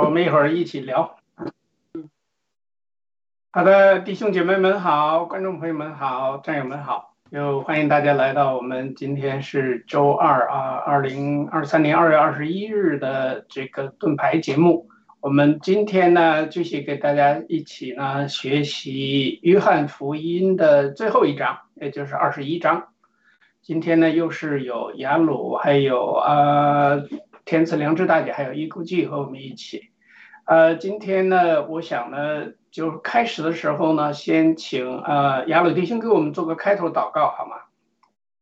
我们一会儿一起聊。好的弟兄姐妹们好观众朋友们好战友们好。又欢迎大家来到我们今天是周二啊二零二三年二月二十一日的这个盾牌节目。我们今天呢继续给大家一起呢学习约翰福音的最后一章也就是二十一章。今天呢又是有雅鲁还有啊天赐良知大姐还有一孤气和我们一起。呃今天呢我想呢就开始的时候呢先请呃雅鲁迪先给我们做个开头祷告好吗？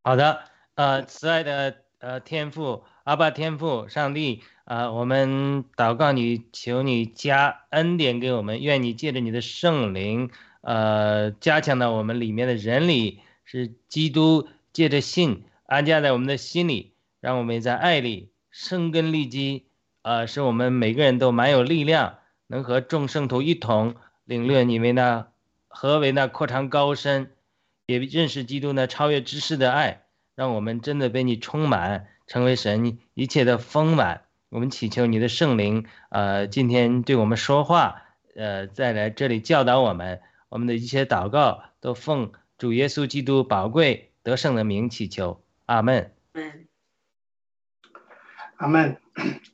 好的呃慈爱的呃天父阿爸天父上帝啊我们祷告你求你加恩典给我们愿你借着你的圣灵呃加强到我们里面的人里是基督借着信安家在我们的心里让我们在爱里生根立基，呃，使我们每个人都蛮有力量，能和众圣徒一同领略你为那何为那扩张高深，也认识基督那超越知识的爱，让我们真的被你充满，成为神一切的丰满。我们祈求你的圣灵，呃，今天对我们说话，呃，再来这里教导我们，我们的一切祷告都奉主耶稣基督宝贵得胜的名祈求，阿门。阿门。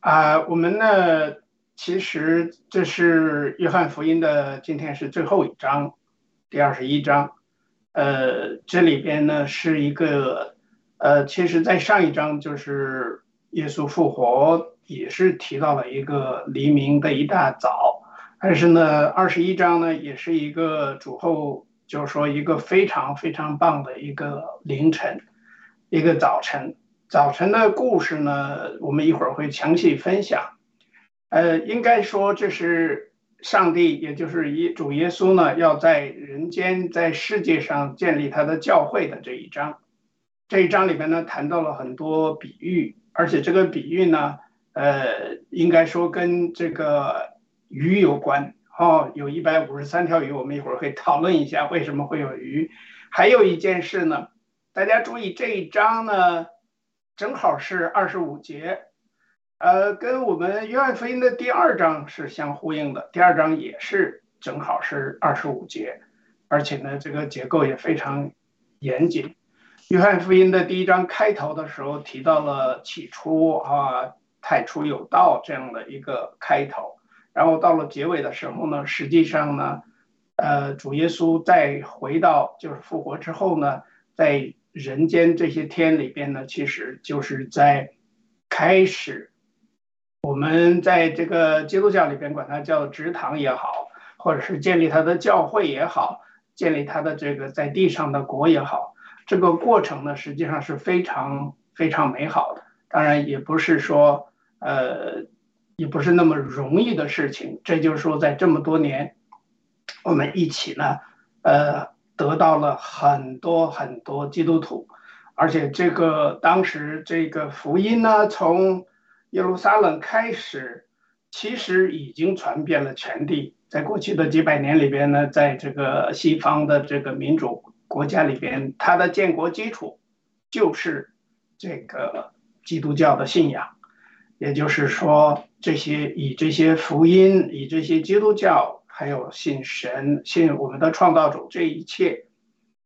啊，我们呢，其实这是约翰福音的，今天是最后一章，第二十一章。呃，这里边呢是一个，呃，其实在上一章就是耶稣复活，也是提到了一个黎明的一大早，但是呢，二十一章呢也是一个主后，就是说一个非常非常棒的一个凌晨，一个早晨。早晨的故事呢，我们一会儿会详细分享。呃，应该说这是上帝，也就是耶主耶稣呢，要在人间、在世界上建立他的教会的这一章。这一章里边呢，谈到了很多比喻，而且这个比喻呢，呃，应该说跟这个鱼有关。哦，有一百五十三条鱼，我们一会儿会讨论一下为什么会有鱼。还有一件事呢，大家注意这一章呢。正好是二十五节，呃，跟我们约翰福音的第二章是相呼应的。第二章也是正好是二十五节，而且呢，这个结构也非常严谨。约翰福音的第一章开头的时候提到了起初啊，太初有道这样的一个开头，然后到了结尾的时候呢，实际上呢，呃，主耶稣再回到就是复活之后呢，在人间这些天里边呢，其实就是在开始，我们在这个基督教里边管它叫职堂也好，或者是建立他的教会也好，建立他的这个在地上的国也好，这个过程呢，实际上是非常非常美好的。当然，也不是说呃，也不是那么容易的事情。这就是说，在这么多年，我们一起呢，呃。得到了很多很多基督徒，而且这个当时这个福音呢，从耶路撒冷开始，其实已经传遍了全地。在过去的几百年里边呢，在这个西方的这个民主国家里边，它的建国基础就是这个基督教的信仰。也就是说，这些以这些福音，以这些基督教。还有信神、信我们的创造主，这一切，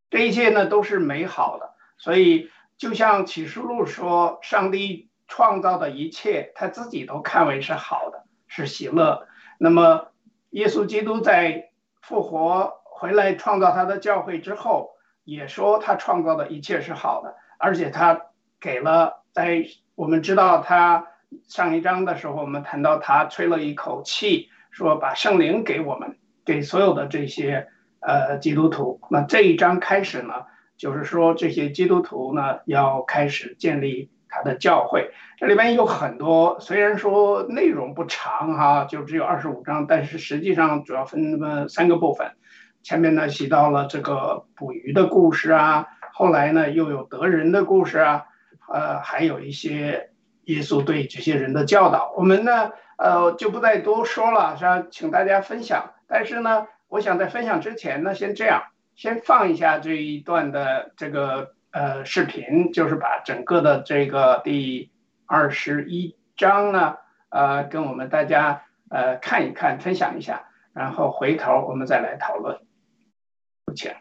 这一切呢都是美好的。所以，就像启示录说，上帝创造的一切，他自己都看为是好的，是喜乐。那么，耶稣基督在复活回来创造他的教会之后，也说他创造的一切是好的，而且他给了在我们知道他上一章的时候，我们谈到他吹了一口气。说把圣灵给我们，给所有的这些呃基督徒。那这一章开始呢，就是说这些基督徒呢要开始建立他的教会。这里面有很多，虽然说内容不长哈，就只有二十五章，但是实际上主要分那么三个部分。前面呢提到了这个捕鱼的故事啊，后来呢又有得人的故事啊，呃，还有一些耶稣对这些人的教导。我们呢。呃，就不再多说了，是请大家分享。但是呢，我想在分享之前呢，先这样，先放一下这一段的这个呃视频，就是把整个的这个第二十一章呢，呃，跟我们大家呃看一看，分享一下，然后回头我们再来讨论。不请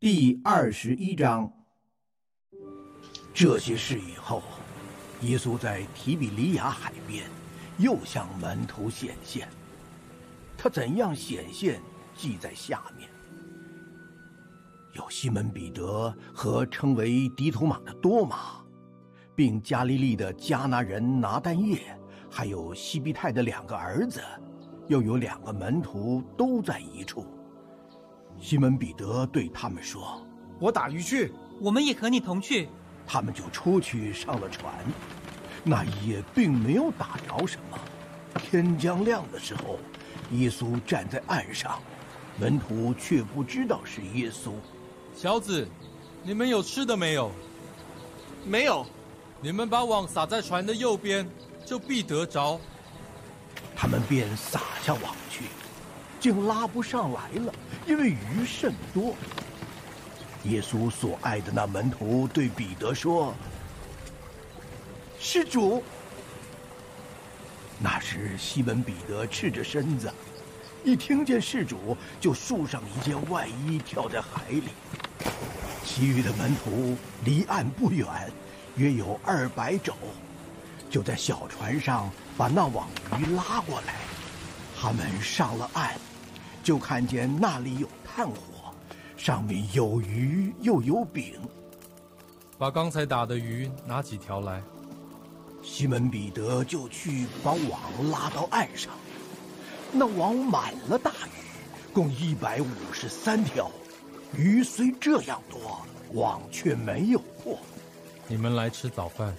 第二十一章，这些事以后，耶稣在提比利亚海边。又向门徒显现，他怎样显现，记在下面。有西门彼得和称为迪图马的多马，并加利利的迦拿人拿但业，还有西庇太的两个儿子，又有两个门徒都在一处。西门彼得对他们说：“我打鱼去。”我们也和你同去。他们就出去上了船。那一夜并没有打着什么。天将亮的时候，耶稣站在岸上，门徒却不知道是耶稣。小子，你们有吃的没有？没有，你们把网撒在船的右边，就必得着。他们便撒下网去，竟拉不上来了，因为鱼甚多。耶稣所爱的那门徒对彼得说：“施主。”那时西门彼得赤着身子，一听见施主，就束上一件外衣，跳在海里。其余的门徒离岸不远，约有二百肘，就在小船上把那网鱼拉过来。他们上了岸，就看见那里有炭火，上面有鱼又有饼。把刚才打的鱼拿几条来。西门彼得就去把网拉到岸上，那网满了大鱼，共一百五十三条。鱼虽这样多，网却没有破。你们来吃早饭。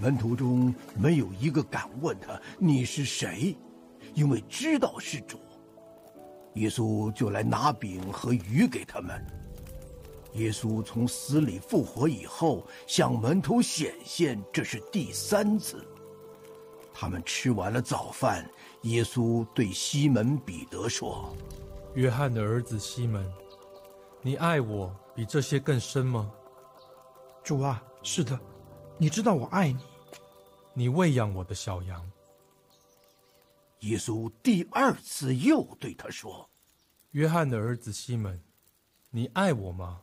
门徒中没有一个敢问他你是谁，因为知道是主。耶稣就来拿饼和鱼给他们。耶稣从死里复活以后，向门徒显现，这是第三次。他们吃完了早饭，耶稣对西门彼得说：“约翰的儿子西门，你爱我比这些更深吗？主啊，是的，你知道我爱你。你喂养我的小羊。耶稣第二次又对他说：“约翰的儿子西门，你爱我吗？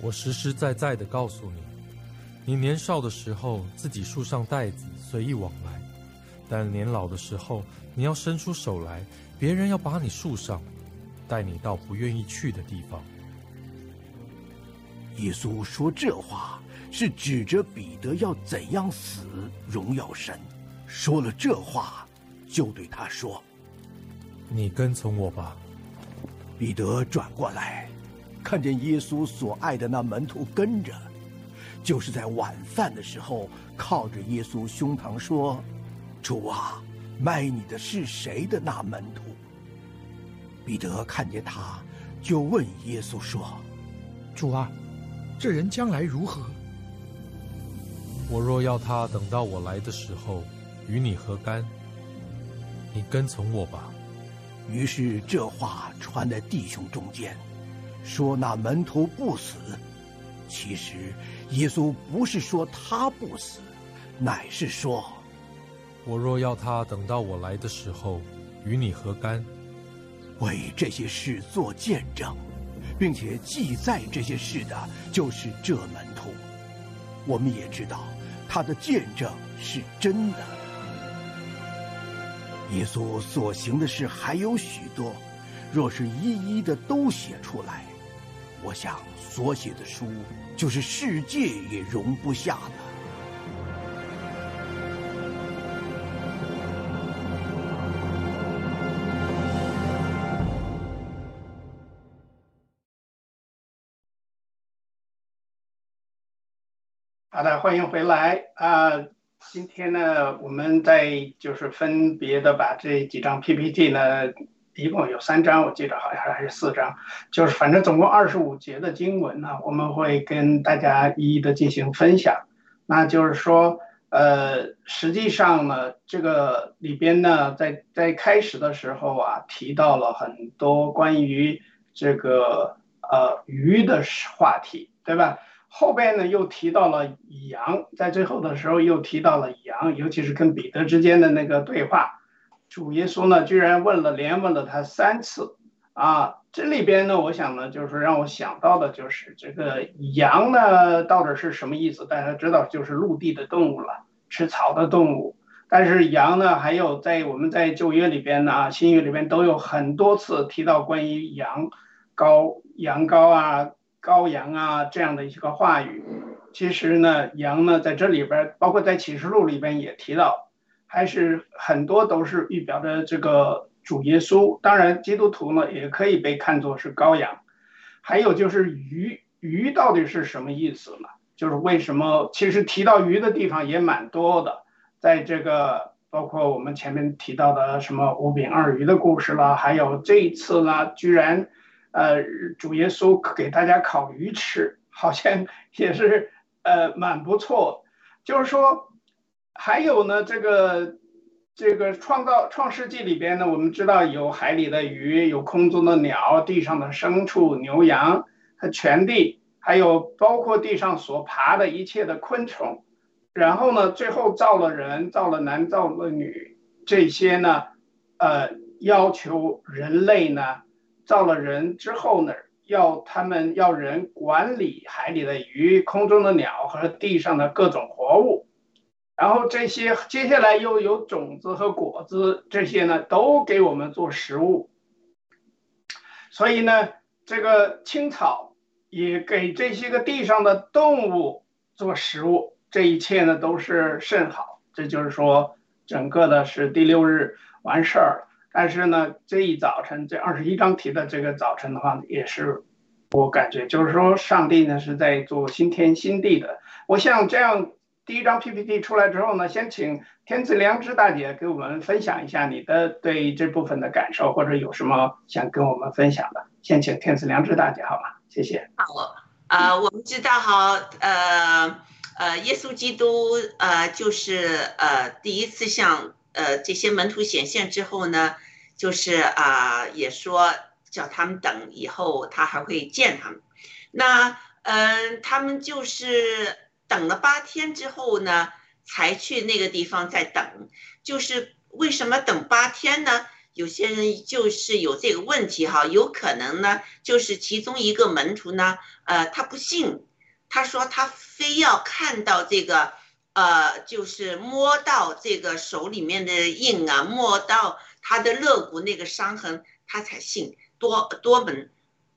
我实实在在的告诉你，你年少的时候自己束上带子随意往来，但年老的时候你要伸出手来，别人要把你束上，带你到不愿意去的地方。耶稣说这话是指着彼得要怎样死荣耀神。说了这话，就对他说你跟从我吧。：“彼得转过来，看见耶稣所爱的那门徒跟着，就是在晚饭的时候靠着耶稣胸膛说：‘主啊，卖你的是谁的那门徒？’彼得看见他，就问耶稣说。”主啊，这人将来如何？我若要他等到我来的时候与你何干？你跟从我吧。于是这话传在弟兄中间，说那门徒不死。其实耶稣不是说他不死，乃是说我若要他等到我来的时候与你何干？为这些事做见证，并且记载这些事的，就是这门徒。我们也知道他的见证是真的。耶稣所行的事还有许多，若是一一的都写出来，我想所写的书就是世界也容不下的。好的，欢迎回来啊、今天呢，我们在就是分别的把这几张 PPT 呢，一共有三章，我记得好像还是四章，就是反正总共二十五节的经文呢，我们会跟大家一一的进行分享。那就是说，呃，实际上呢，这个里边呢，在在开始的时候啊，提到了很多关于这个呃鱼的话题，对吧？后边呢又提到了羊，在最后的时候又提到了羊，尤其是跟彼得之间的那个对话，主耶稣呢居然问了连问了他三次啊！这里边呢，我想呢，就是让我想到的就是这个羊呢到底是什么意思？大家知道就是陆地的动物了，吃草的动物但是羊呢，还有在我们在旧约里边呢、新约里边都有很多次提到关于羊羔、羊羔啊、羔羊啊这样的一些个话语。其实呢，羊呢在这里边，包括在启示录里边也提到，还是很多都是预表的这个主耶稣。当然，基督徒呢也可以被看作是羔羊。还有就是鱼，鱼到底是什么意思呢？就是为什么其实提到鱼的地方也蛮多的，在这个包括我们前面提到的什么五饼二鱼的故事啦，还有这一次呢，居然呃主耶稣给大家烤鱼吃，好像也是呃蛮不错。就是说，还有呢，这个这个创造创世纪里边呢，我们知道有海里的鱼，有空中的鸟，地上的牲畜、牛羊和全地。还有包括地上所爬的一切的昆虫，然后呢，最后造了人，造了男，造了女，这些呢，呃，要求人类呢，造了人之后呢，要他们要人管理海里的鱼、空中的鸟和地上的各种活物，然后这些接下来又有种子和果子，这些呢都给我们做食物，所以呢，这个青草。也给这些个地上的动物做食物，这一切呢都是甚好。这就是说，整个的是第六日完事儿了。但是呢，这一早晨，这二十一章提的这个早晨的话，也是我感觉就是说，上帝呢是在做新天新地的。我想这样，第一张 PPT 出来之后呢，先请天赐良知大姐给我们分享一下你的对这部分的感受，或者有什么想跟我们分享的。先请天赐良知大姐好吗？谢谢。好，呃，我们知道哈，呃呃，耶稣基督呃就是呃第一次向呃这些门徒显现之后呢，就是啊、也说叫他们等，以后他还会见他们。那嗯、呃他们就是等了八天之后呢，才去那个地方再等。就是为什么等八天呢？有些人就是有这个问题哈，有可能呢，就是其中一个门徒呢，呃，他不信，他说他非要看到这个，呃，就是摸到这个手里面的印啊，摸到他的肋骨那个伤痕，他才信。多多门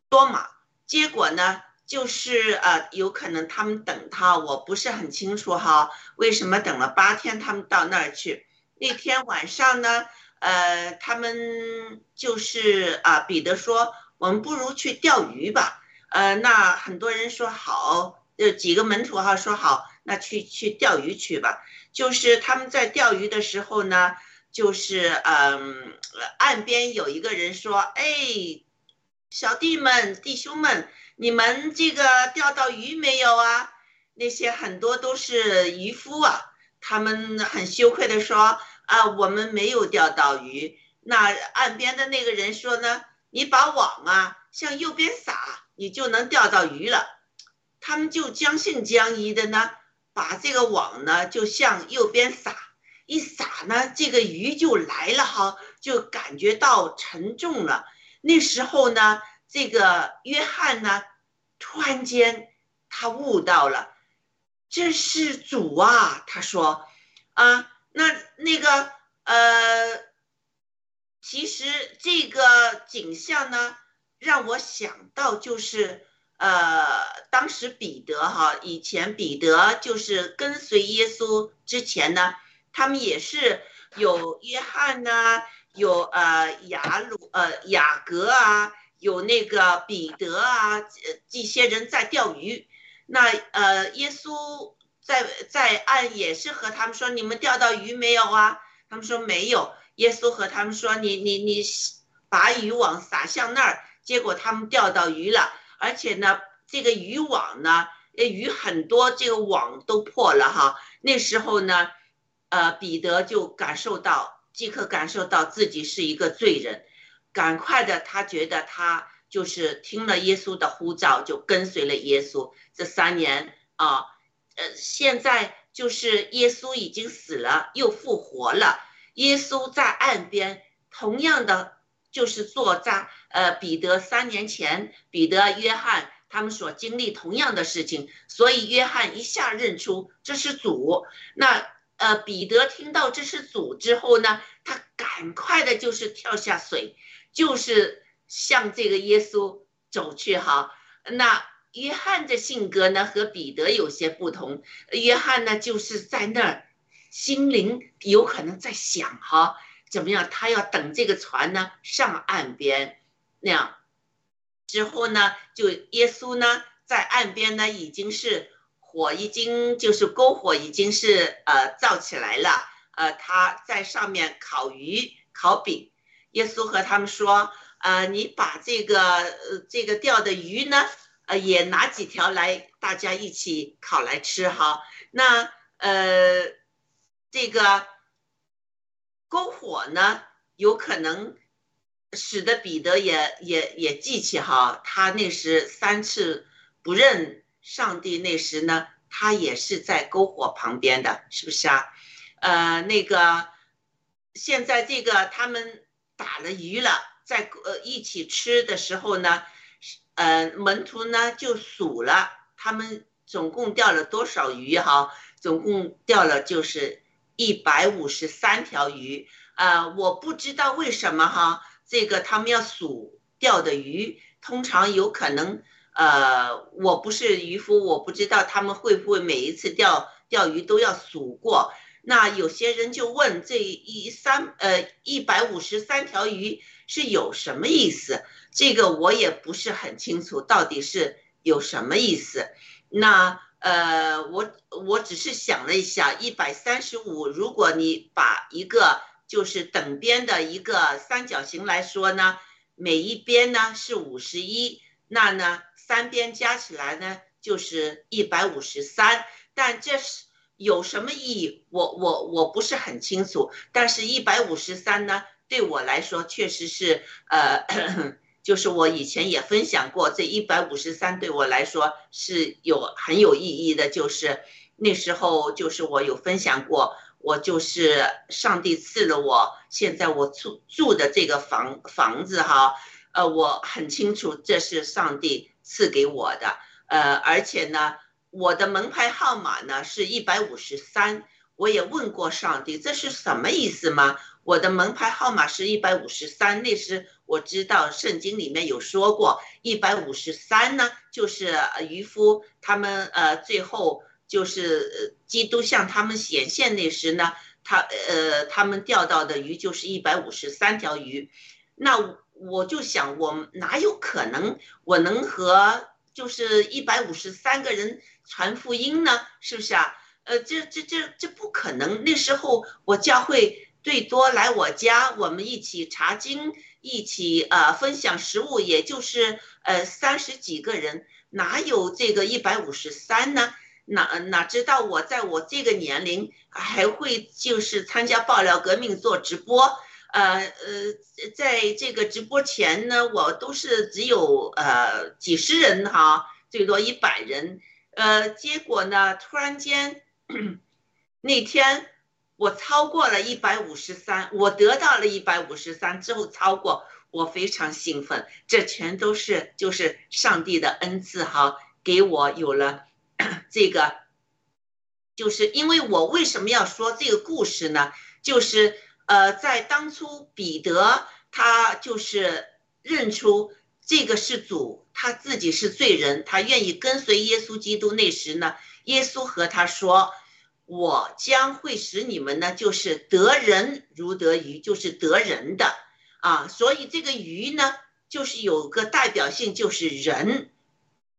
多马，结果呢，就是呃，有可能他们等他，我不是很清楚哈，为什么等了八天，他们到那儿去？那天晚上呢？呃，他们就是啊，彼得说，我们不如去钓鱼吧。呃，那很多人说好，呃，几个门徒哈说好，那去去钓鱼去吧。就是他们在钓鱼的时候呢，就是嗯，岸边有一个人说，哎，小弟们、弟兄们，你们这个钓到鱼没有啊？那些很多都是渔夫啊，他们很羞愧的说。啊，我们没有钓到鱼。那岸边的那个人说呢，你把网啊向右边撒，你就能钓到鱼了。他们就将信将疑的呢，把这个网呢就向右边撒，一撒呢，这个鱼就来了哈，就感觉到沉重了。那时候呢，这个约翰呢，突然间他悟到了，这是主啊，他说啊。那那个呃，其实这个景象呢，让我想到就是呃，当时彼得哈，以前彼得就是跟随耶稣之前呢，他们也是有约翰呐、有呃雅鲁呃雅各啊，有那个彼得啊，这些人在钓鱼，那呃耶稣。在在岸也是和他们说，你们钓到鱼没有啊？他们说没有。耶稣和他们说，你你你把渔网撒向那儿，结果他们钓到鱼了，而且呢，这个渔网呢，鱼很多，这个网都破了哈。那时候呢，呃，彼得就感受到，即刻感受到自己是一个罪人，赶快的，他觉得他就是听了耶稣的呼召，就跟随了耶稣。这三年啊。呃，现在就是耶稣已经死了，又复活了。耶稣在岸边，同样的就是做在呃彼得三年前，彼得、约翰他们所经历同样的事情，所以约翰一下认出这是主。那呃，彼得听到这是主之后呢，他赶快的就是跳下水，就是向这个耶稣走去哈。那约翰的性格呢和彼得有些不同，约翰呢就是在那儿心灵有可能在想哈，怎么样，他要等这个船呢上岸边那样。之后呢，就耶稣呢在岸边呢已经是火已经就是篝火已经是呃造起来了，呃他在上面烤鱼烤饼，耶稣和他们说，呃你把这个呃这个钓的鱼呢，呃也拿几条来，大家一起烤来吃哈。那呃这个篝火呢，有可能。使得彼得也也也记起哈，他那时三次不认上帝那时呢，他也是在篝火旁边的，是不是啊？呃，那个现在这个他们打了鱼了，在呃一起吃的时候呢，呃门徒呢就数了，他们总共钓了多少鱼哈？总共钓了就是一百五十三条鱼，呃，我不知道为什么哈。这个他们要数钓的鱼，通常有可能，呃，我不是渔夫，我不知道他们会不会每一次钓钓鱼都要数过。那有些人就问这一三呃一百五十三条鱼是有什么意思？这个我也不是很清楚，到底是有什么意思？那呃，我我只是想了一下，一百三十五，如果你把一个。就是等边的一个三角形来说呢，每一边呢是五十一，那呢三边加起来呢就是一百五十三。但这是有什么意义？我我我不是很清楚。但是一百五十三呢，对我来说确实是呃，就是我以前也分享过，这一百五十三对我来说是有很有意义的。就是那时候就是我有分享过。我就是上帝赐了我，现在我住住的这个房房子哈，呃，我很清楚这是上帝赐给我的，呃，而且呢，我的门牌号码呢是一百五十三，我也问过上帝这是什么意思吗？我的门牌号码是一百五十三，那时我知道圣经里面有说过，一百五十三呢就是渔夫他们呃最后。就是基督向他们显现那时呢，他呃，他们钓到的鱼就是一百五十三条鱼，那我就想，我哪有可能我能和就是一百五十三个人传福音呢？是不是啊？呃，这这这这不可能。那时候我教会最多来我家，我们一起查经，一起呃分享食物，也就是呃三十几个人，哪有这个一百五十三呢？哪哪知道我在我这个年龄还会就是参加爆料革命做直播，呃呃，在这个直播前呢，我都是只有呃几十人哈，最多一百人，呃，结果呢，突然间那天我超过了一百五十三，我得到了一百五十三之后超过，我非常兴奋，这全都是就是上帝的恩赐哈，给我有了。这个就是因为我为什么要说这个故事呢？就是呃，在当初彼得他就是认出这个是主，他自己是罪人，他愿意跟随耶稣基督那时呢，耶稣和他说：“我将会使你们呢，就是得人如得鱼，就是得人的啊。”所以这个鱼呢，就是有个代表性，就是人。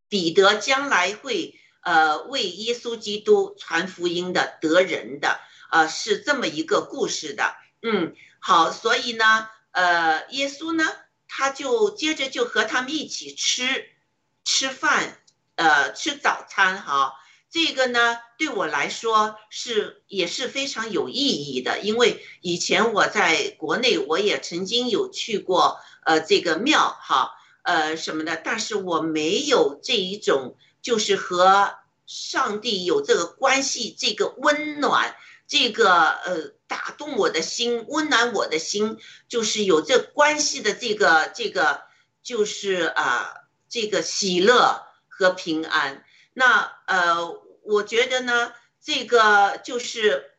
彼得将来会。呃，为耶稣基督传福音的得人的，呃，是这么一个故事的。嗯，好，所以呢，呃，耶稣呢，他就接着就和他们一起吃吃饭，呃，吃早餐哈。这个呢，对我来说是也是非常有意义的，因为以前我在国内我也曾经有去过呃这个庙哈，呃什么的，但是我没有这一种。就是和上帝有这个关系，这个温暖，这个呃打动我的心，温暖我的心，就是有这关系的这个这个，就是啊这个喜乐和平安。那呃，我觉得呢，这个就是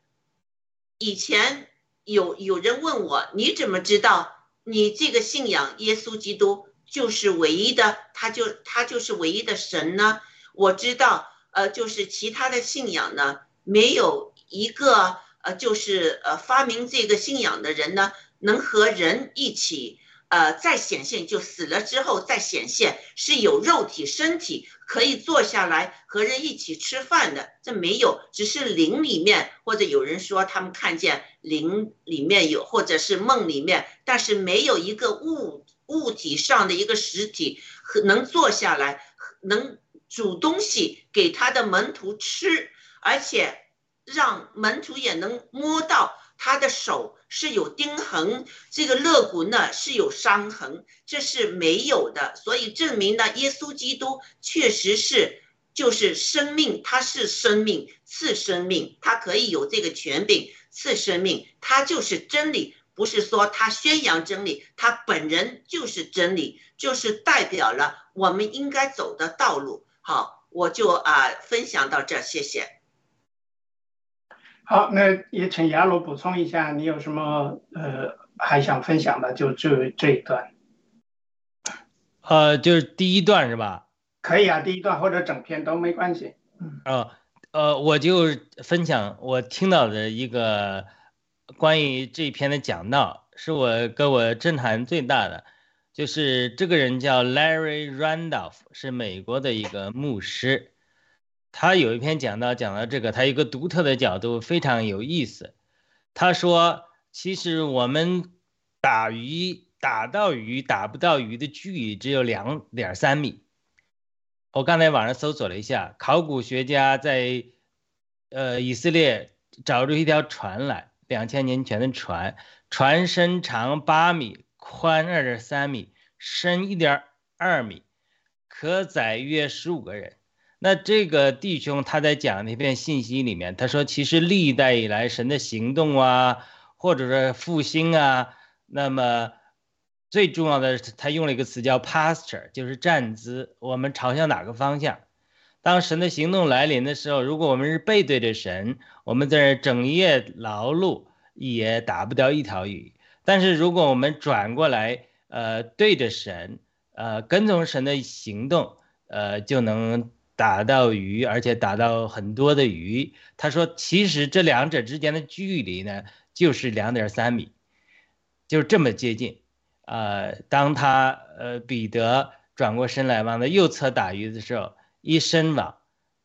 以前有有人问我，你怎么知道你这个信仰耶稣基督就是唯一的，他就他就是唯一的神呢？我知道，呃，就是其他的信仰呢，没有一个呃，就是呃发明这个信仰的人呢，能和人一起。呃，再显现就死了之后再显现，是有肉体身体可以坐下来和人一起吃饭的，这没有，只是灵里面或者有人说他们看见灵里面有，或者是梦里面，但是没有一个物物体上的一个实体和能坐下来能煮东西给他的门徒吃，而且让门徒也能摸到。他的手是有钉痕，这个肋骨呢是有伤痕，这是没有的，所以证明呢，耶稣基督确实是就是生命，他是生命赐生命，他可以有这个权柄赐生命，他就是真理，不是说他宣扬真理，他本人就是真理，就是代表了我们应该走的道路。好，我就啊分享到这，谢谢。好，那也请雅鲁补充一下，你有什么呃还想分享的？就这这一段，呃，就是第一段是吧？可以啊，第一段或者整篇都没关系。嗯呃呃，我就分享我听到的一个关于这一篇的讲道，是我给我震撼最大的，就是这个人叫 Larry Randolph，是美国的一个牧师。他有一篇讲到讲到这个，他一个独特的角度非常有意思。他说，其实我们打鱼打到鱼打不到鱼的距离只有两点三米。我刚才网上搜索了一下，考古学家在呃以色列找出一条船来，两千年前的船，船身长八米，宽二点三米，深一点二米，可载约十五个人。那这个弟兄他在讲那篇信息里面，他说，其实历代以来神的行动啊，或者说复兴啊，那么最重要的是他用了一个词叫 posture，就是站姿，我们朝向哪个方向？当神的行动来临的时候，如果我们是背对着神，我们在这整夜劳碌也打不掉一条鱼；但是如果我们转过来，呃，对着神，呃，跟从神的行动，呃，就能。打到鱼，而且打到很多的鱼。他说，其实这两者之间的距离呢，就是两点三米，就这么接近。呃，当他呃彼得转过身来往他右侧打鱼的时候，一伸网，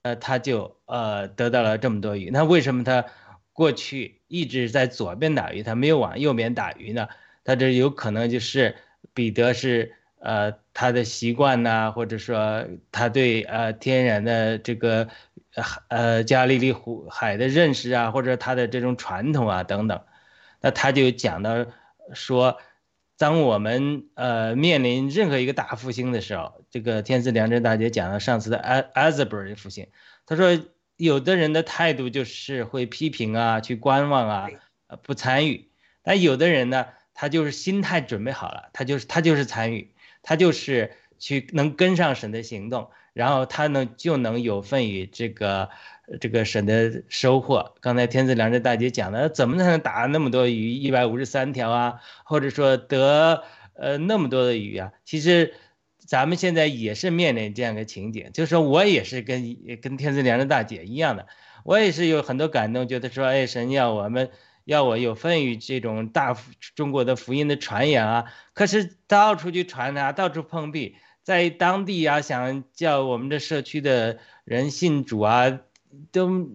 呃，他就呃得到了这么多鱼。那为什么他过去一直在左边打鱼，他没有往右边打鱼呢？他这有可能就是彼得是。呃，他的习惯呐，或者说他对呃天然的这个呃加利利湖海的认识啊，或者他的这种传统啊等等，那他就讲到说，当我们呃面临任何一个大复兴的时候，这个天赐良知大姐讲了上次的 Asbury 复兴，他说有的人的态度就是会批评啊，去观望啊，不参与，但有的人呢，他就是心态准备好了，他就是他就是参与。他就是去能跟上神的行动，然后他呢就能有份于这个这个神的收获。刚才天赐良知大姐讲的，怎么才能打那么多鱼，一百五十三条啊，或者说得呃那么多的鱼啊？其实咱们现在也是面临这样一个情景，就是说我也是跟跟天赐良知大姐一样的，我也是有很多感动，觉得说，哎，神要我们。要我有份于这种大中国的福音的传扬啊，可是到处去传啊，到处碰壁，在当地啊，想叫我们的社区的人信主啊，都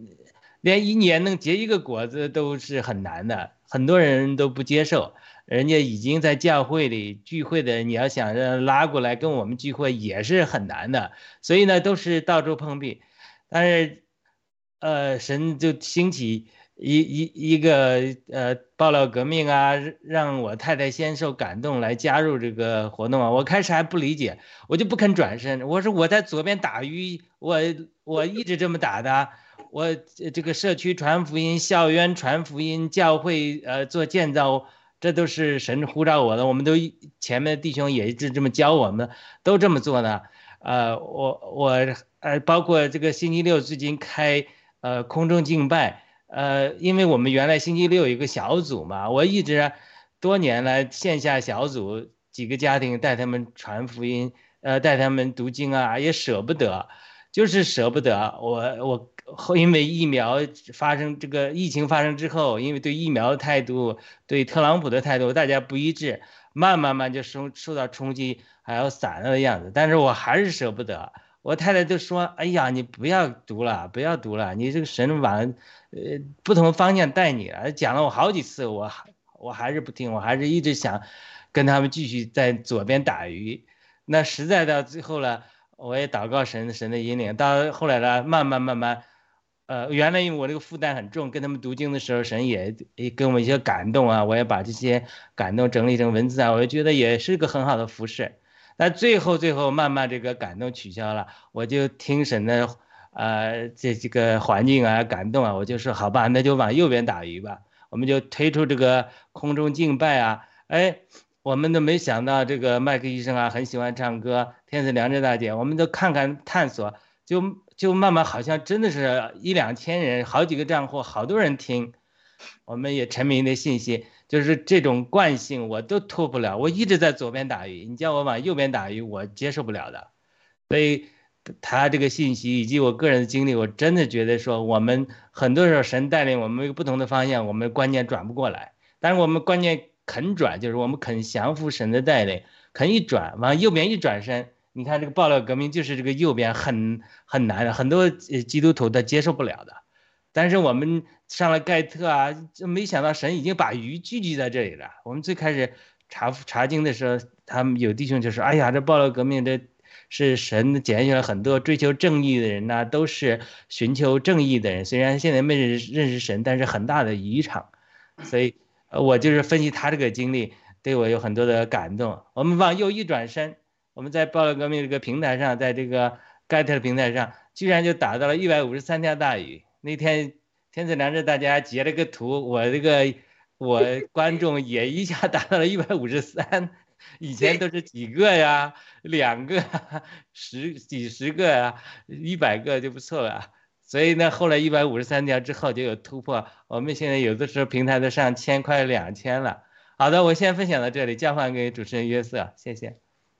连一年能结一个果子都是很难的，很多人都不接受，人家已经在教会里聚会的，你要想让拉过来跟我们聚会也是很难的，所以呢，都是到处碰壁，但是，呃，神就兴起。一一一个呃，爆料革命啊，让我太太先受感动来加入这个活动啊。我开始还不理解，我就不肯转身。我说我在左边打鱼，我我一直这么打的。我这个社区传福音，校园传福音，教会呃做建造，这都是神呼召我的。我们都前面弟兄也一直这么教我们，都这么做的。呃，我我呃，包括这个星期六最近开呃空中敬拜。呃，因为我们原来星期六有一个小组嘛，我一直多年来线下小组几个家庭带他们传福音，呃，带他们读经啊，也舍不得，就是舍不得。我我后因为疫苗发生这个疫情发生之后，因为对疫苗的态度，对特朗普的态度大家不一致，慢慢慢就受受到冲击，还要散了的样子。但是我还是舍不得。我太太就说：“哎呀，你不要读了，不要读了，你这个神往呃不同方向带你了。”讲了我好几次，我我还是不听，我还是一直想跟他们继续在左边打鱼。那实在到最后了，我也祷告神神的引领。到后来呢，慢慢慢慢，呃，原来因为我这个负担很重，跟他们读经的时候，神也也给我们一些感动啊，我也把这些感动整理成文字啊，我就觉得也是个很好的服饰。那最后最后慢慢这个感动取消了，我就听神的，呃，这这个环境啊感动啊，我就说好吧，那就往右边打鱼吧。我们就推出这个空中敬拜啊，哎，我们都没想到这个麦克医生啊很喜欢唱歌，天赐良知大姐，我们都看看探索，就就慢慢好像真的是一两千人，好几个账户，好多人听，我们也沉迷的信息。就是这种惯性，我都脱不了。我一直在左边打鱼，你叫我往右边打鱼，我接受不了的。所以，他这个信息以及我个人的经历，我真的觉得说，我们很多时候神带领我们一个不同的方向，我们观念转不过来。但是我们观念肯转，就是我们肯降服神的带领，肯一转往右边一转身。你看这个爆料革命就是这个右边很很难的，很多基督徒他接受不了的。但是我们。上了盖特啊，就没想到神已经把鱼聚集在这里了。我们最开始查查经的时候，他们有弟兄就说：“哎呀，这暴乱革命，这是神拣选了很多追求正义的人呐，都是寻求正义的人。虽然现在没认认识神，但是很大的渔场。”所以，我就是分析他这个经历，对我有很多的感动。我们往右一转身，我们在暴乱革命这个平台上，在这个盖特的平台上，居然就打到了一百五十三条大鱼。那天。天赐良知，大家截了个图，我这个我观众也一下达到了一百五十三，以前都是几个呀，两个、十几十个呀，一百个就不错了。所以呢，后来一百五十三条之后就有突破，我们现在有的时候平台都上千快两千了。好的，我先分享到这里，交还给主持人约瑟，谢谢。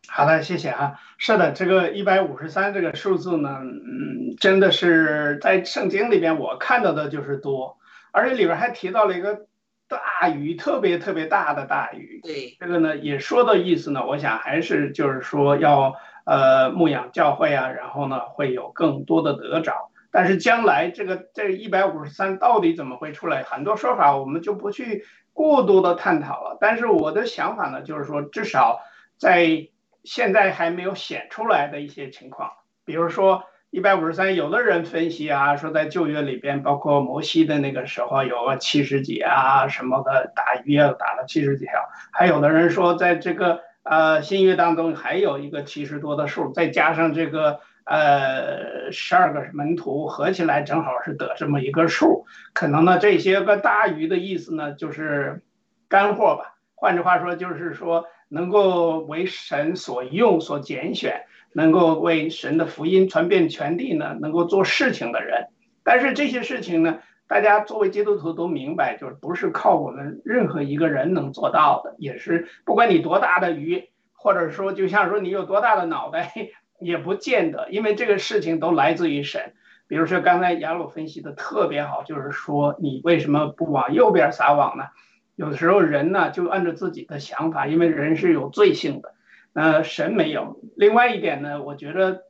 好的，谢谢啊。是的，这个一百五十三这个数字呢，嗯，真的是在圣经里边我看到的就是多，而且里边还提到了一个大鱼，特别特别大的大鱼。对，这个呢也说的意思呢，我想还是就是说要呃牧养教会啊，然后呢会有更多的得着。但是将来这个这一百五十三到底怎么会出来，很多说法我们就不去过多的探讨了。但是我的想法呢，就是说至少在现在还没有显出来的一些情况，比如说一百五十三，有的人分析啊，说在旧约里边，包括摩西的那个时候有个七十几啊什么的打鱼啊打了七十几条，还有的人说在这个呃新约当中还有一个七十多的数，再加上这个呃十二个门徒合起来正好是得这么一个数，可能呢这些个大鱼的意思呢就是干货吧，换句话说就是说。能够为神所用、所拣选，能够为神的福音传遍全地呢，能够做事情的人。但是这些事情呢，大家作为基督徒都明白，就是不是靠我们任何一个人能做到的，也是不管你多大的鱼，或者说就像说你有多大的脑袋，也不见得，因为这个事情都来自于神。比如说刚才杨鲁分析的特别好，就是说你为什么不往右边撒网呢？有时候人呢就按照自己的想法，因为人是有罪性的，呃，神没有。另外一点呢，我觉得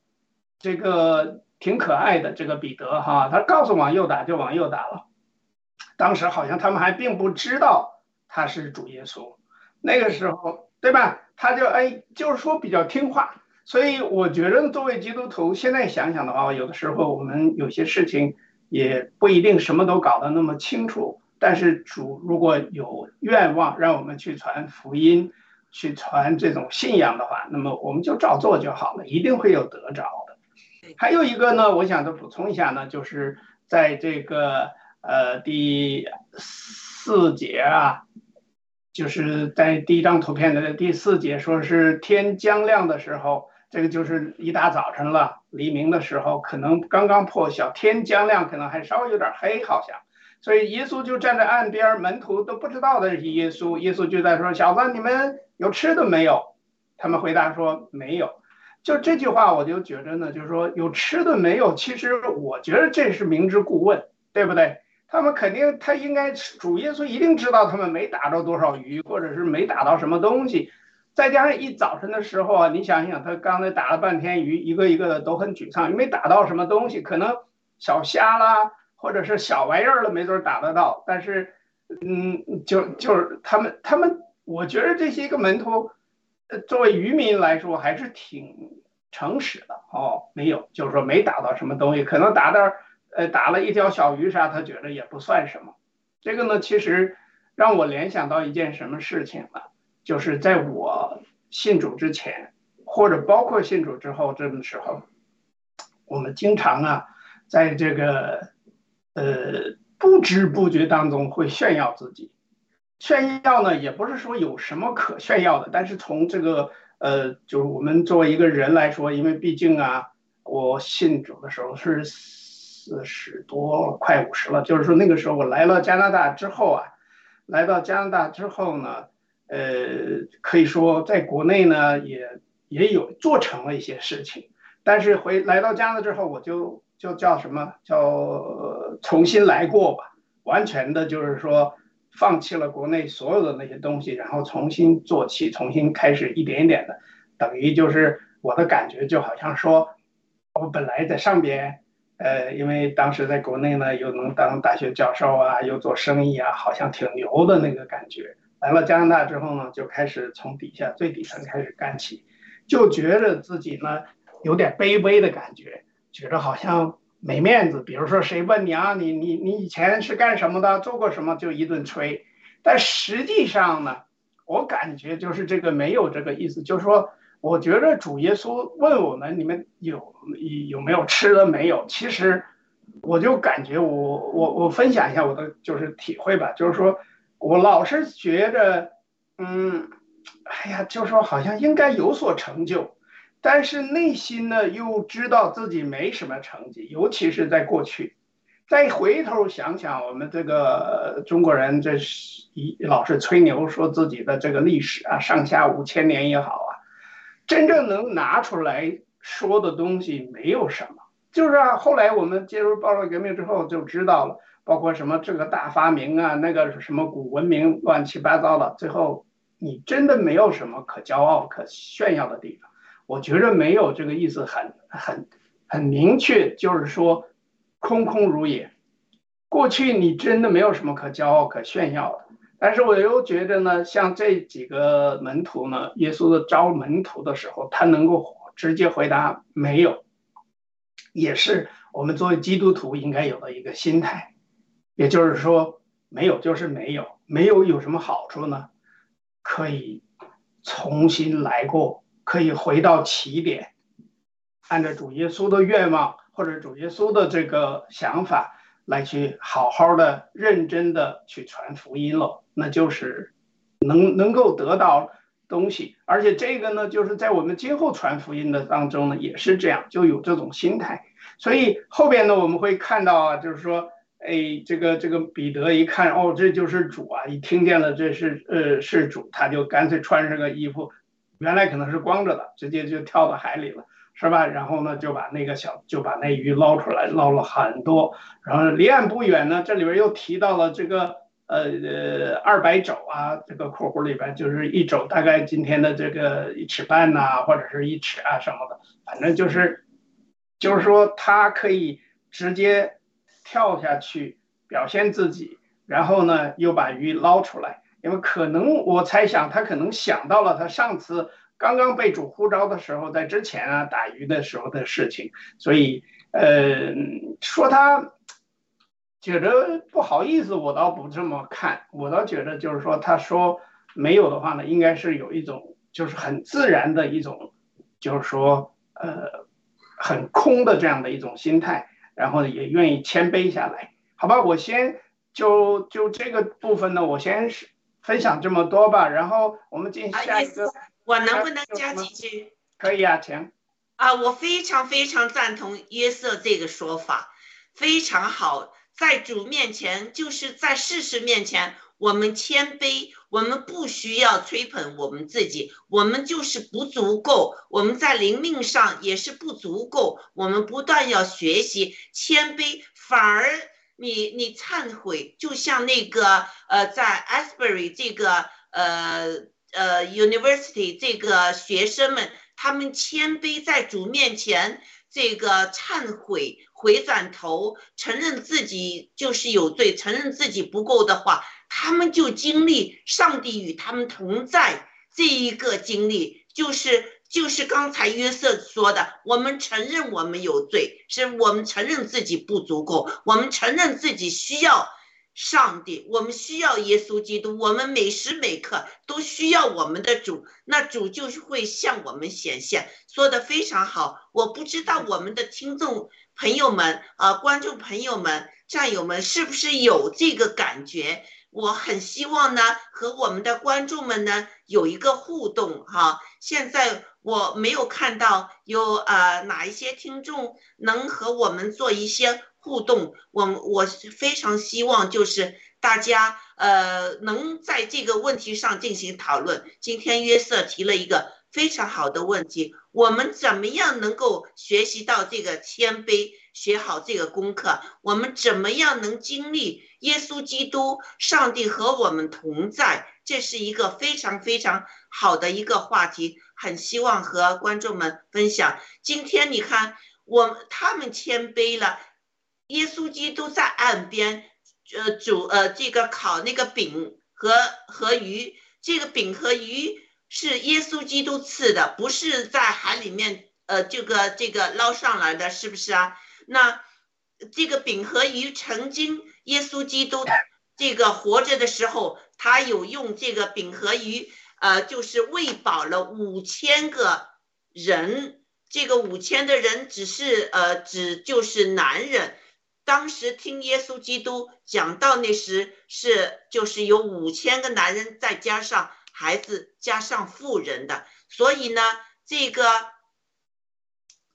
这个挺可爱的，这个彼得哈，他告诉往右打就往右打了。当时好像他们还并不知道他是主耶稣，那个时候对吧？他就哎，就是说比较听话。所以我觉得作为基督徒，现在想想的话，有的时候我们有些事情也不一定什么都搞得那么清楚。但是主如果有愿望让我们去传福音，去传这种信仰的话，那么我们就照做就好了，一定会有得着的。还有一个呢，我想再补充一下呢，就是在这个呃第四节啊，就是在第一张图片的第四节，说是天将亮的时候，这个就是一大早晨了，黎明的时候，可能刚刚破晓，天将亮，可能还稍微有点黑，好像。所以耶稣就站在岸边，门徒都不知道的是耶稣。耶稣就在说：“小子，你们有吃的没有？”他们回答说：“没有。”就这句话，我就觉着呢，就是说有吃的没有。其实我觉得这是明知故问，对不对？他们肯定，他应该主耶稣一定知道他们没打着多少鱼，或者是没打到什么东西。再加上一早晨的时候啊，你想想，他刚才打了半天鱼，一个一个的都很沮丧，没打到什么东西，可能小虾啦，或者是小玩意儿了，没准打得到。但是，嗯，就就是他们，他们，我觉得这些个门徒。作为渔民来说，还是挺诚实的哦。没有，就是说没打到什么东西，可能打到呃打了一条小鱼啥，他觉得也不算什么。这个呢，其实让我联想到一件什么事情呢？就是在我信主之前，或者包括信主之后，这个时候，我们经常啊，在这个呃不知不觉当中会炫耀自己。炫耀呢，也不是说有什么可炫耀的，但是从这个呃，就是我们作为一个人来说，因为毕竟啊，我信主的时候是四十多，快五十了，就是说那个时候我来了加拿大之后啊，来到加拿大之后呢，呃，可以说在国内呢也也有做成了一些事情，但是回来到加拿大之后，我就就叫什么叫重新来过吧，完全的就是说。放弃了国内所有的那些东西，然后重新做起，重新开始一点一点的，等于就是我的感觉就好像说，我本来在上边，呃，因为当时在国内呢，又能当大学教授啊，又做生意啊，好像挺牛的那个感觉。来了加拿大之后呢，就开始从底下最底层开始干起，就觉得自己呢有点卑微的感觉，觉得好像。没面子，比如说谁问你啊，你你你以前是干什么的，做过什么，就一顿吹。但实际上呢，我感觉就是这个没有这个意思，就是说，我觉得主耶稣问我们，你们有有没有吃的没有？其实，我就感觉我我我分享一下我的就是体会吧，就是说我老是觉着，嗯，哎呀，就说好像应该有所成就。但是内心呢，又知道自己没什么成绩，尤其是在过去。再回头想想，我们这个中国人，这是一老是吹牛，说自己的这个历史啊，上下五千年也好啊，真正能拿出来说的东西没有什么。就是啊，后来我们进入暴乱革命之后就知道了，包括什么这个大发明啊，那个什么古文明，乱七八糟的，最后你真的没有什么可骄傲、可炫耀的地方。我觉着没有这个意思，很很很明确，就是说空空如也。过去你真的没有什么可骄傲、可炫耀的。但是我又觉得呢，像这几个门徒呢，耶稣的招门徒的时候，他能够直接回答没有，也是我们作为基督徒应该有的一个心态。也就是说，没有就是没有，没有有什么好处呢？可以重新来过。可以回到起点，按照主耶稣的愿望或者主耶稣的这个想法来去好好的、认真的去传福音了，那就是能能够得到东西。而且这个呢，就是在我们今后传福音的当中呢，也是这样，就有这种心态。所以后边呢，我们会看到啊，就是说，哎，这个这个彼得一看，哦，这就是主啊！一听见了这是呃是主，他就干脆穿上个衣服。原来可能是光着的，直接就跳到海里了，是吧？然后呢，就把那个小就把那鱼捞出来，捞了很多。然后离岸不远呢，这里边又提到了这个呃呃二百肘啊，这个括弧里边就是一肘，大概今天的这个一尺半呐，或者是一尺啊什么的，反正就是就是说他可以直接跳下去表现自己，然后呢又把鱼捞出来。因为可能我猜想，他可能想到了他上次刚刚被主呼召的时候，在之前啊打鱼的时候的事情，所以呃说他觉得不好意思，我倒不这么看，我倒觉得就是说他说没有的话呢，应该是有一种就是很自然的一种，就是说呃很空的这样的一种心态，然后也愿意谦卑下来，好吧，我先就就这个部分呢，我先是。分享这么多吧，然后我们进下一个。我能不能加几句？可以啊，请。啊，我非常非常赞同约瑟这个说法，非常好。在主面前，就是在事实面前，我们谦卑，我们不需要吹捧我们自己，我们就是不足够，我们在灵命上也是不足够，我们不断要学习谦卑，反而你你忏悔，就像那个呃，在 Asbury 这个呃呃 University 这个学生们，他们谦卑在主面前。这个忏悔、回转头、承认自己就是有罪、承认自己不够的话，他们就经历上帝与他们同在这一个经历，就是就是刚才约瑟说的，我们承认我们有罪，是我们承认自己不足够，我们承认自己需要。上帝，我们需要耶稣基督，我们每时每刻都需要我们的主，那主就是会向我们显现。说的非常好，我不知道我们的听众朋友们啊、观众朋友们、战友们是不是有这个感觉？我很希望呢，和我们的观众们呢有一个互动哈。现在我没有看到有呃哪一些听众能和我们做一些。互动，我我非常希望就是大家呃能在这个问题上进行讨论。今天约瑟提了一个非常好的问题，我们怎么样能够学习到这个谦卑，学好这个功课？我们怎么样能经历耶稣基督、上帝和我们同在？这是一个非常非常好的一个话题，很希望和观众们分享。今天你看，我他们谦卑了。耶稣基督在岸边，呃，煮呃这个烤那个饼和和鱼，这个饼和鱼是耶稣基督赐的，不是在海里面呃这个这个捞上来的，是不是啊？那这个饼和鱼曾经耶稣基督这个活着的时候，他有用这个饼和鱼，呃，就是喂饱了五千个人，这个五千的人只是呃指就是男人。当时听耶稣基督讲到那时是就是有五千个男人，再加上孩子，加上妇人的，所以呢，这个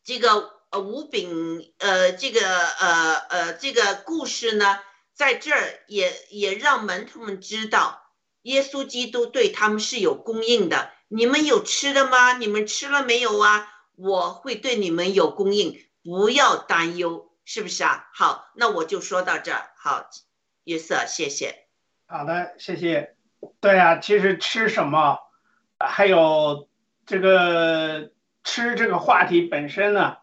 这个呃五饼呃这个呃呃这个故事呢，在这儿也也让门徒们知道，耶稣基督对他们是有供应的。你们有吃的吗？你们吃了没有啊？我会对你们有供应，不要担忧。是不是啊？好，那我就说到这儿。好，约瑟，谢谢。好的，谢谢。对啊，其实吃什么，还有这个吃这个话题本身呢，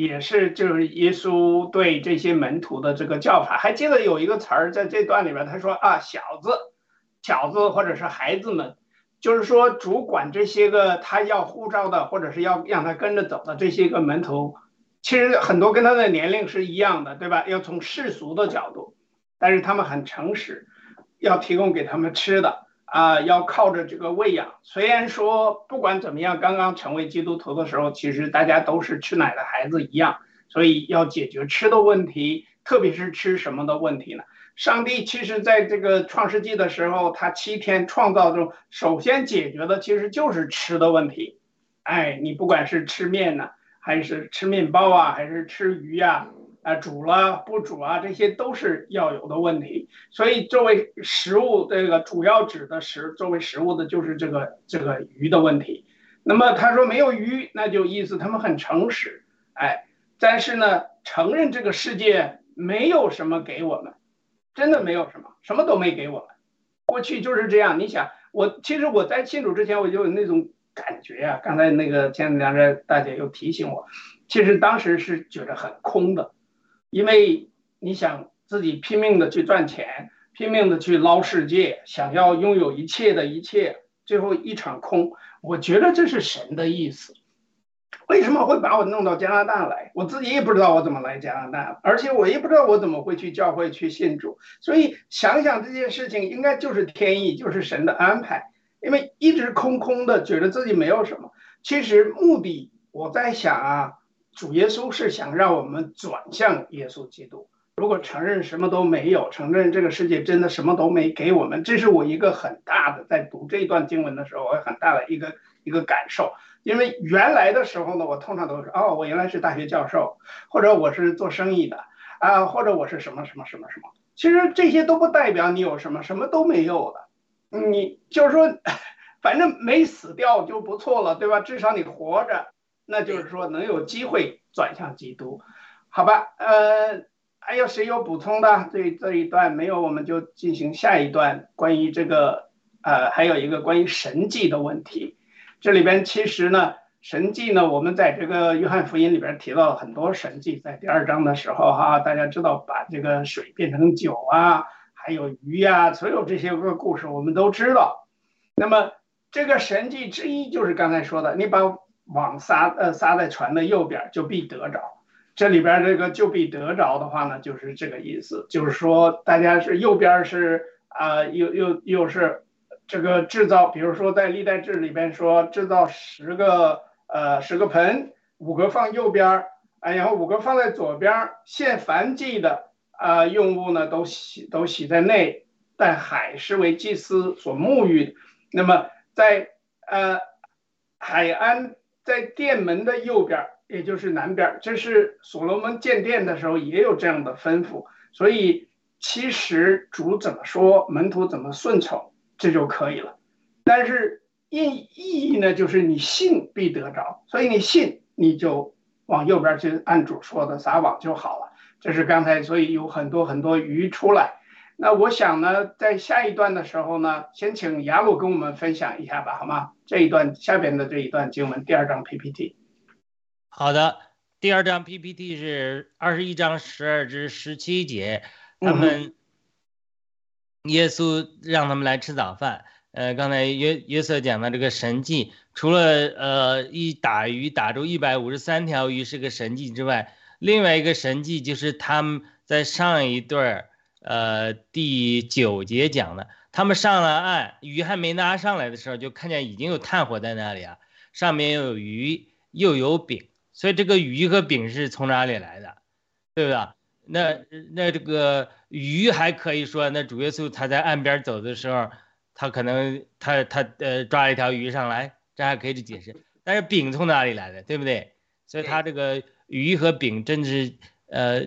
也是就是耶稣对这些门徒的这个叫法。还记得有一个词儿在这段里边，他说啊，小子、小子或者是孩子们，就是说主管这些个他要护照的，或者是要让他跟着走的这些个门徒。其实很多跟他的年龄是一样的，对吧？要从世俗的角度，但是他们很诚实，要提供给他们吃的啊，要靠着这个喂养。虽然说不管怎么样，刚刚成为基督徒的时候，其实大家都是吃奶的孩子一样，所以要解决吃的问题，特别是吃什么的问题呢？上帝其实在这个创世纪的时候，他七天创造中，首先解决的其实就是吃的问题。哎，你不管是吃面呢。还是吃面包啊，还是吃鱼呀？啊煮了不煮啊，这些都是要有的问题。所以作为食物，这个主要指的食作为食物的就是这个这个鱼的问题。那么他说没有鱼，那就意思他们很诚实，哎，但是呢，承认这个世界没有什么给我们，真的没有什么，什么都没给我们。过去就是这样。你想，我其实我在庆祝之前，我就有那种。感觉呀，刚才那个前两个大姐又提醒我，其实当时是觉得很空的，因为你想自己拼命的去赚钱，拼命的去捞世界，想要拥有一切的一切，最后一场空。我觉得这是神的意思，为什么会把我弄到加拿大来？我自己也不知道我怎么来加拿大，而且我也不知道我怎么会去教会去信主。所以想想这件事情，应该就是天意，就是神的安排。因为一直空空的，觉得自己没有什么。其实目的，我在想啊，主耶稣是想让我们转向耶稣基督。如果承认什么都没有，承认这个世界真的什么都没给我们，这是我一个很大的在读这一段经文的时候，我很大的一个一个感受。因为原来的时候呢，我通常都是哦，我原来是大学教授，或者我是做生意的啊，或者我是什么什么什么什么。其实这些都不代表你有什么，什么都没有的。你就是说，反正没死掉就不错了，对吧？至少你活着，那就是说能有机会转向基督，好吧？呃，还有谁有补充的？这这一段没有，我们就进行下一段关于这个呃，还有一个关于神迹的问题。这里边其实呢，神迹呢，我们在这个约翰福音里边提到了很多神迹，在第二章的时候哈，大家知道把这个水变成酒啊。还有鱼呀，所有这些个故事我们都知道。那么这个神迹之一就是刚才说的，你把往撒呃撒在船的右边，就必得着。这里边这个就必得着的话呢，就是这个意思，就是说大家是右边是啊，又又又是这个制造，比如说在历代志里边说制造十个呃十个盆，五个放右边，哎，然后五个放在左边，献燔祭的。啊，用物呢都洗都洗在内，但海是为祭司所沐浴。那么在呃海安在殿门的右边，也就是南边，这是所罗门建殿的时候也有这样的吩咐。所以其实主怎么说，门徒怎么顺从，这就可以了。但是意意义呢，就是你信必得着，所以你信你就往右边去按主说的撒网就好了。这是刚才，所以有很多很多鱼出来。那我想呢，在下一段的时候呢，先请雅鲁跟我们分享一下吧，好吗？这一段下边的这一段经文，第二章 PPT。好的，第二章 PPT 是二十一章十二至十七节，他们耶稣让他们来吃早饭。呃，刚才约约瑟讲的这个神迹，除了呃一打鱼打住一百五十三条鱼是个神迹之外，另外一个神迹就是他们在上一段儿，呃，第九节讲的，他们上了岸，鱼还没拿上来的时候，就看见已经有炭火在那里啊，上面又有鱼，又有饼，所以这个鱼和饼是从哪里来的，对吧？那那这个鱼还可以说，那主耶稣他在岸边走的时候，他可能他他呃抓了一条鱼上来，这还可以解释，但是饼从哪里来的，对不对？所以他这个。鱼和饼真是，呃，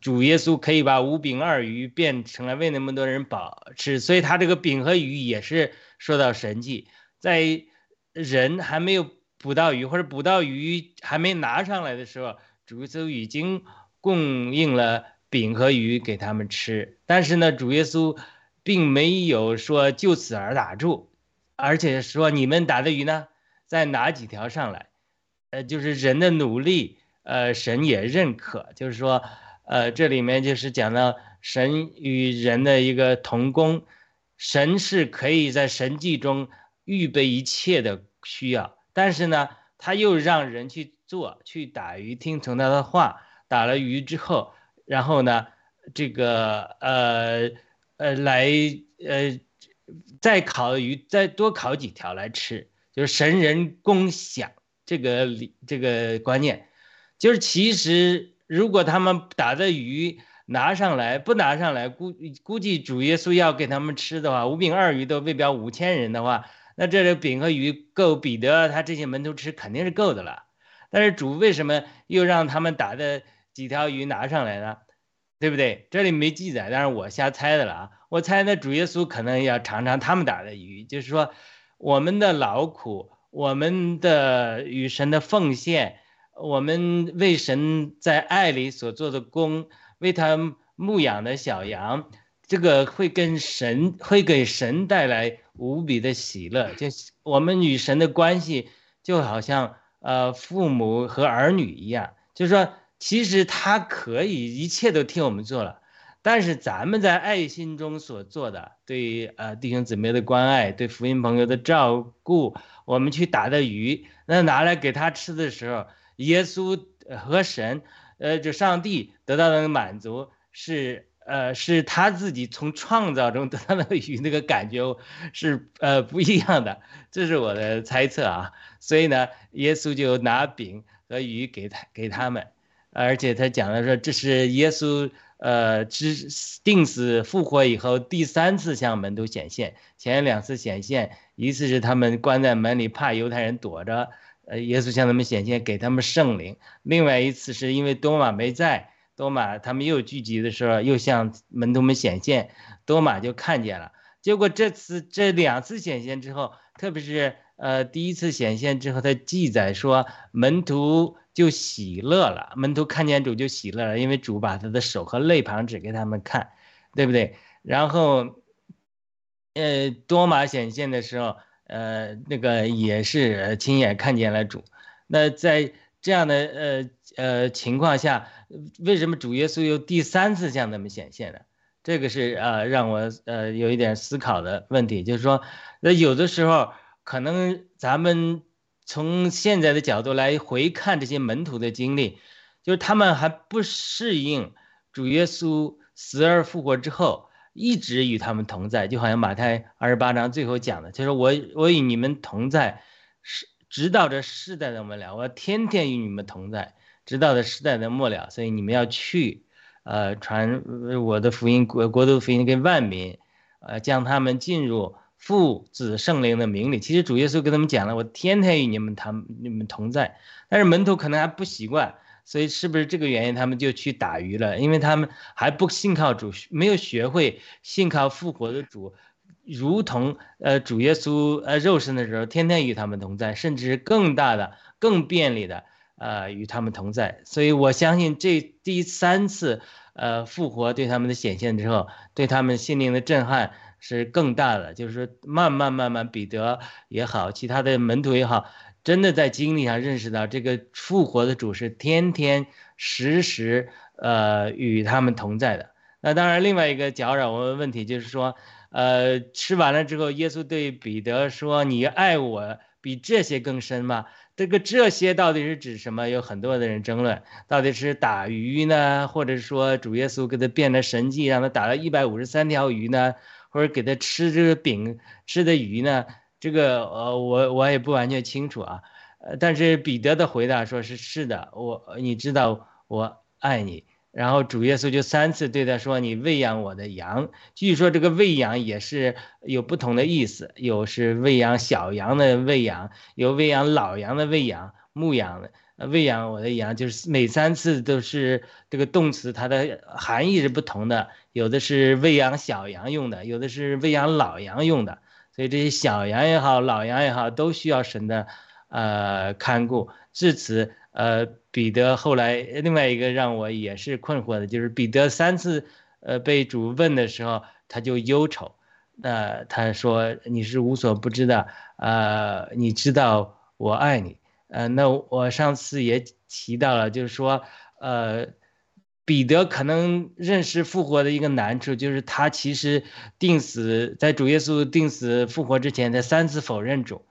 主耶稣可以把五饼二鱼变成了为那么多人饱吃，所以他这个饼和鱼也是说到神迹，在人还没有捕到鱼或者捕到鱼还没拿上来的时候，主耶稣已经供应了饼和鱼给他们吃，但是呢，主耶稣并没有说就此而打住，而且说你们打的鱼呢，再拿几条上来，呃，就是人的努力。呃，神也认可，就是说，呃，这里面就是讲到神与人的一个同工，神是可以在神迹中预备一切的需要，但是呢，他又让人去做，去打鱼，听从他的话，打了鱼之后，然后呢，这个呃呃来呃再烤鱼，再多烤几条来吃，就是神人共享这个理这个观念。就是其实，如果他们打的鱼拿上来，不拿上来，估估计主耶稣要给他们吃的话，五饼二鱼都喂饱五千人的话，那这个饼和鱼够彼得他这些门徒吃肯定是够的了。但是主为什么又让他们打的几条鱼拿上来呢？对不对？这里没记载，但是我瞎猜的了啊。我猜那主耶稣可能要尝尝他们打的鱼，就是说我们的劳苦，我们的与神的奉献。我们为神在爱里所做的功，为他牧养的小羊，这个会跟神会给神带来无比的喜乐。就我们与神的关系，就好像呃父母和儿女一样。就是说，其实他可以一切都替我们做了，但是咱们在爱心中所做的，对呃弟兄姊妹的关爱，对福音朋友的照顾，我们去打的鱼，那拿来给他吃的时候。耶稣和神，呃，就上帝得到的满足是，呃，是他自己从创造中得到的与那个感觉是，呃，不一样的，这是我的猜测啊。所以呢，耶稣就拿饼和鱼给他给他们，而且他讲的说，这是耶稣，呃，之定死复活以后第三次向门徒显现，前两次显现，一次是他们关在门里怕犹太人躲着。呃，耶稣向他们显现，给他们圣灵。另外一次是因为多马没在，多马他们又聚集的时候，又向门徒们显现，多马就看见了。结果这次这两次显现之后，特别是呃第一次显现之后，他记载说门徒就喜乐了，门徒看见主就喜乐了，因为主把他的手和肋旁指给他们看，对不对？然后，呃，多马显现的时候，呃，那个也是亲眼看见了主。那在这样的呃呃情况下，为什么主耶稣又第三次向他们显现呢？这个是呃让我呃有一点思考的问题，就是说，那有的时候可能咱们从现在的角度来回看这些门徒的经历，就是他们还不适应主耶稣死而复活之后。一直与他们同在，就好像马太二十八章最后讲的，就是我我与你们同在，是直到这世代的末了，我天天与你们同在，直到这世代的末了。所以你们要去，呃，传我的福音国国度福音给万民，呃，将他们进入父子圣灵的名里。其实主耶稣跟他们讲了，我天天与你们他们你们同在，但是门徒可能还不习惯。所以是不是这个原因，他们就去打鱼了？因为他们还不信靠主，没有学会信靠复活的主，如同呃主耶稣呃肉身的时候，天天与他们同在，甚至更大的、更便利的呃与他们同在。所以我相信这第三次呃复活对他们的显现之后，对他们心灵的震撼是更大的。就是说，慢慢慢慢，彼得也好，其他的门徒也好。真的在经历上认识到，这个复活的主是天天时时呃与他们同在的。那当然，另外一个搅扰我的问题就是说，呃，吃完了之后，耶稣对彼得说：“你爱我比这些更深吗？”这个这些到底是指什么？有很多的人争论，到底是打鱼呢，或者说主耶稣给他变了神迹，让他打了一百五十三条鱼呢，或者给他吃这个饼吃的鱼呢？这个呃，我我也不完全清楚啊，但是彼得的回答说是是的，我你知道我爱你，然后主耶稣就三次对他说你喂养我的羊，据说这个喂养也是有不同的意思，有是喂养小羊的喂养，有喂养老羊的喂养，牧羊的。喂养我的羊，就是每三次都是这个动词，它的含义是不同的，有的是喂养小羊用的，有的是喂养老羊用的。所以这些小羊也好，老羊也好，都需要神的，呃看顾。至此，呃，彼得后来另外一个让我也是困惑的，就是彼得三次，呃，被主问的时候，他就忧愁，呃，他说你是无所不知的，呃，你知道我爱你，呃，那我上次也提到了，就是说，呃。彼得可能认识复活的一个难处，就是他其实定死在主耶稣定死复活之前，他三次否认主，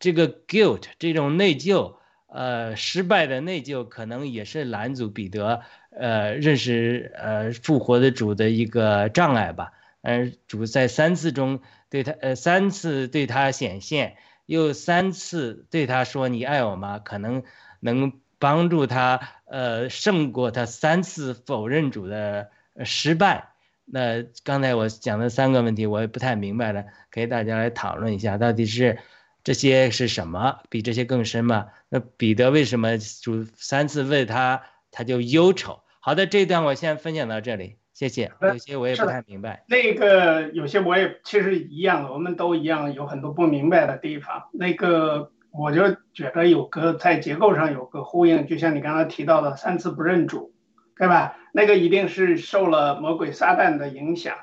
这个 guilt 这种内疚，呃，失败的内疚，可能也是拦阻彼得呃认识呃复活的主的一个障碍吧。呃，主在三次中对他呃三次对他显现，又三次对他说你爱我吗？可能能帮助他。呃，胜过他三次否认主的失败。那刚才我讲的三个问题，我也不太明白了，给大家来讨论一下，到底是这些是什么？比这些更深吗？那彼得为什么主三次问他，他就忧愁？好的，这一段我先分享到这里，谢谢。有些我也不太明白。那个有些我也其实一样，我们都一样，有很多不明白的地方。那个。我就觉得有个在结构上有个呼应，就像你刚才提到的三次不认主，对吧？那个一定是受了魔鬼撒旦的影响。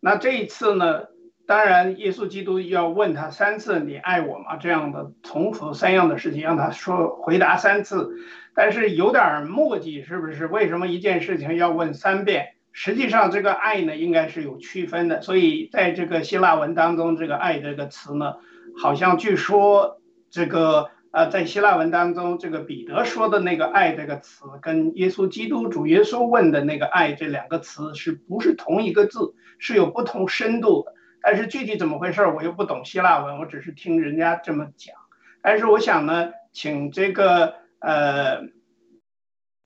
那这一次呢？当然，耶稣基督要问他三次“你爱我吗”这样的重复三样的事情，让他说回答三次，但是有点墨迹，是不是？为什么一件事情要问三遍？实际上，这个爱呢，应该是有区分的。所以，在这个希腊文当中，这个“爱”这个词呢，好像据说。这个呃，在希腊文当中，这个彼得说的那个“爱”这个词，跟耶稣基督主耶稣问的那个“爱”这两个词，是不是同一个字？是有不同深度的。但是具体怎么回事，我又不懂希腊文，我只是听人家这么讲。但是我想呢，请这个呃，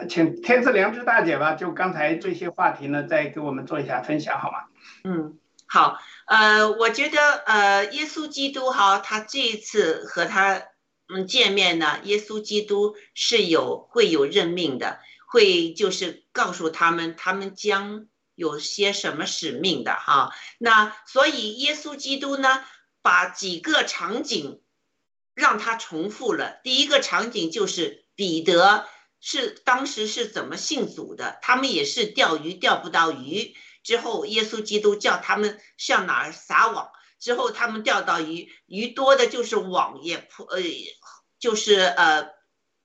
请天赐良知大姐吧，就刚才这些话题呢，再给我们做一下分享，好吗？嗯，好。呃，我觉得呃，耶稣基督哈，他这一次和他嗯见面呢，耶稣基督是有会有任命的，会就是告诉他们他们将有些什么使命的哈。那所以耶稣基督呢，把几个场景让他重复了。第一个场景就是彼得是当时是怎么信主的，他们也是钓鱼钓不到鱼，之后耶稣基督叫他们向哪儿撒网。之后他们钓到鱼，鱼多的就是网也破，呃，就是呃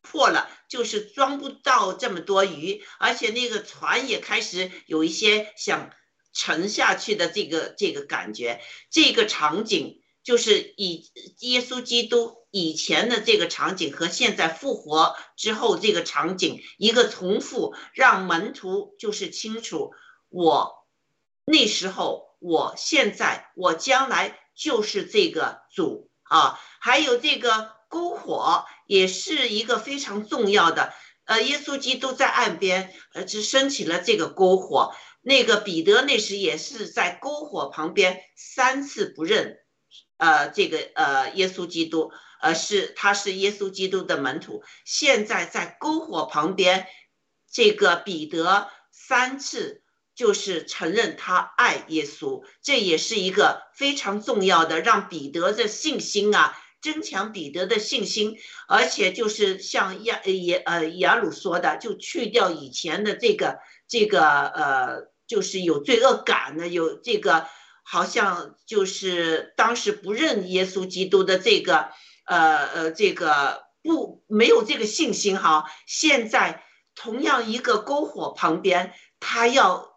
破了，就是装不到这么多鱼，而且那个船也开始有一些想沉下去的这个这个感觉。这个场景就是以耶稣基督以前的这个场景和现在复活之后这个场景一个重复，让门徒就是清楚我那时候。我现在，我将来就是这个主啊！还有这个篝火也是一个非常重要的。呃，耶稣基督在岸边，呃，只升起了这个篝火。那个彼得那时也是在篝火旁边三次不认，呃，这个呃耶稣基督，呃，是他是耶稣基督的门徒。现在在篝火旁边，这个彼得三次。就是承认他爱耶稣，这也是一个非常重要的，让彼得的信心啊，增强彼得的信心，而且就是像亚耶呃雅鲁说的，就去掉以前的这个这个呃，就是有罪恶感的，有这个好像就是当时不认耶稣基督的这个呃呃这个不没有这个信心哈，现在同样一个篝火旁边，他要。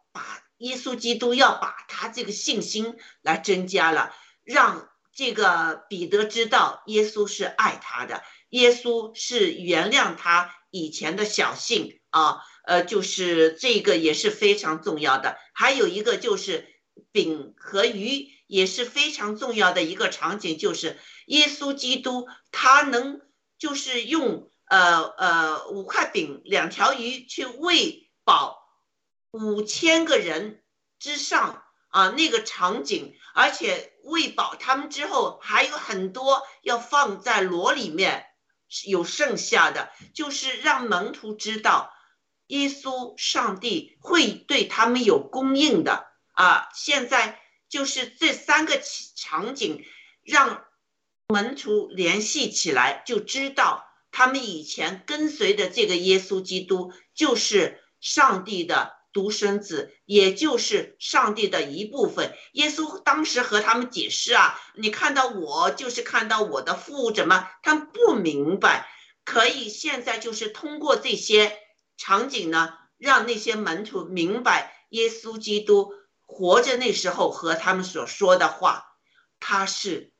耶稣基督要把他这个信心来增加了，让这个彼得知道耶稣是爱他的，耶稣是原谅他以前的小性啊，呃，就是这个也是非常重要的。还有一个就是饼和鱼也是非常重要的一个场景，就是耶稣基督他能就是用呃呃五块饼两条鱼去喂饱。五千个人之上啊，那个场景，而且喂饱他们之后，还有很多要放在箩里面，有剩下的，就是让门徒知道，耶稣上帝会对他们有供应的啊。现在就是这三个场景，让门徒联系起来，就知道他们以前跟随的这个耶稣基督就是上帝的。独生子，也就是上帝的一部分。耶稣当时和他们解释啊，你看到我就是看到我的父，怎么他们不明白？可以现在就是通过这些场景呢，让那些门徒明白耶稣基督活着那时候和他们所说的话，他是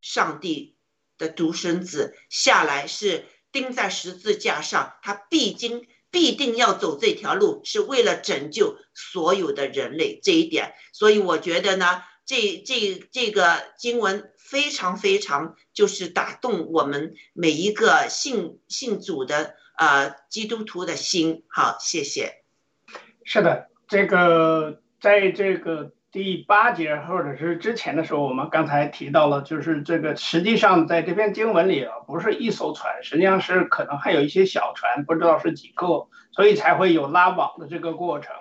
上帝的独生子，下来是钉在十字架上，他必经。必定要走这条路，是为了拯救所有的人类这一点。所以我觉得呢，这这这个经文非常非常就是打动我们每一个信信主的呃基督徒的心。好，谢谢。是的，这个在这个。第八节或者是之前的时候，我们刚才提到了，就是这个实际上在这篇经文里啊，不是一艘船，实际上是可能还有一些小船，不知道是几个，所以才会有拉网的这个过程。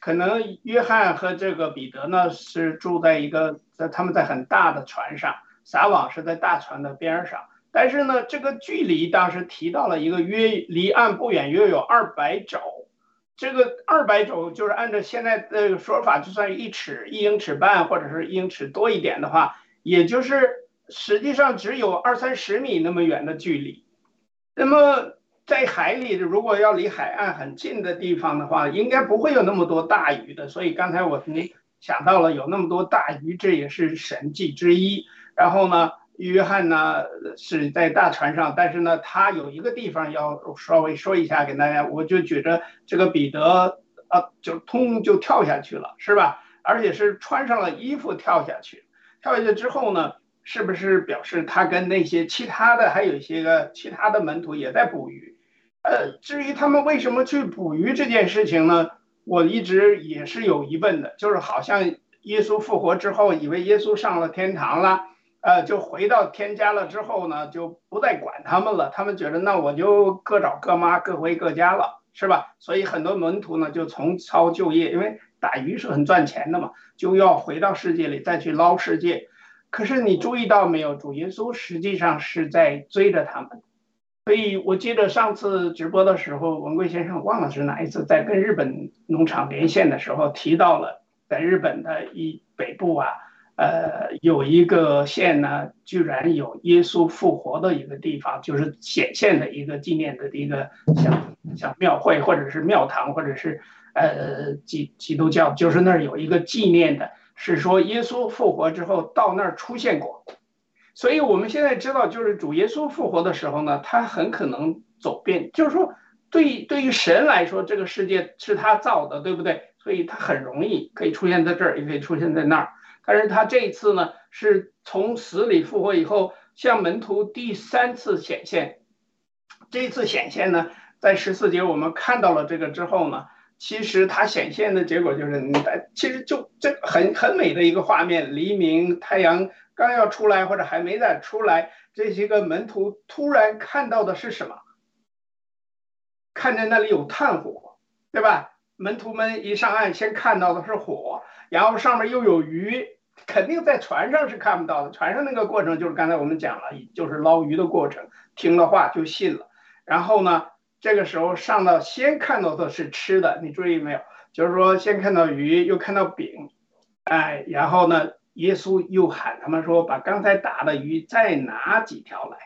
可能约翰和这个彼得呢是住在一个在他们在很大的船上，撒网是在大船的边上，但是呢，这个距离当时提到了一个约离岸不远，约有二百肘。这个二百种就是按照现在的说法，就算一尺一英尺半，或者是一英尺多一点的话，也就是实际上只有二三十米那么远的距离。那么在海里，如果要离海岸很近的地方的话，应该不会有那么多大鱼的。所以刚才我你想到了有那么多大鱼，这也是神迹之一。然后呢？约翰呢是在大船上，但是呢，他有一个地方要稍微说一下给大家，我就觉着这个彼得啊，就通就跳下去了，是吧？而且是穿上了衣服跳下去，跳下去之后呢，是不是表示他跟那些其他的还有一些个其他的门徒也在捕鱼？呃，至于他们为什么去捕鱼这件事情呢，我一直也是有疑问的，就是好像耶稣复活之后，以为耶稣上了天堂了。呃，就回到天家了之后呢，就不再管他们了。他们觉得那我就各找各妈，各回各家了。是吧？所以很多门徒呢就重操旧业，因为打鱼是很赚钱的嘛，就要回到世界里再去捞世界。可是你注意到没有，主耶稣实际上是在追着他们。所以我记得上次直播的时候，文贵先生忘了是哪一次，在跟日本农场连线的时候提到了，在日本的一北部啊，呃，有一个县呢，居然有耶稣复活的一个地方，就是显现的一个纪念的一个像像庙会或者是庙堂或者是呃基基督教，就是那儿有一个纪念的，是说耶稣复活之后到那儿出现过。所以我们现在知道，就是主耶稣复活的时候呢，他很可能走遍，就是说，对对于神来说，这个世界是他造的，对不对？所以他很容易可以出现在这儿，也可以出现在那儿。但是他这一次呢，是从死里复活以后，向门徒第三次显现。这一次显现呢，在十四节我们看到了这个之后呢，其实他显现的结果就是，你其实就这很很美的一个画面，黎明，太阳。刚要出来或者还没再出来，这些个门徒突然看到的是什么？看见那里有炭火，对吧？门徒们一上岸，先看到的是火，然后上面又有鱼，肯定在船上是看不到的。船上那个过程就是刚才我们讲了，就是捞鱼的过程。听了话就信了。然后呢，这个时候上到先看到的是吃的，你注意没有？就是说先看到鱼，又看到饼，哎，然后呢？耶稣又喊他们说：“把刚才打的鱼再拿几条来。”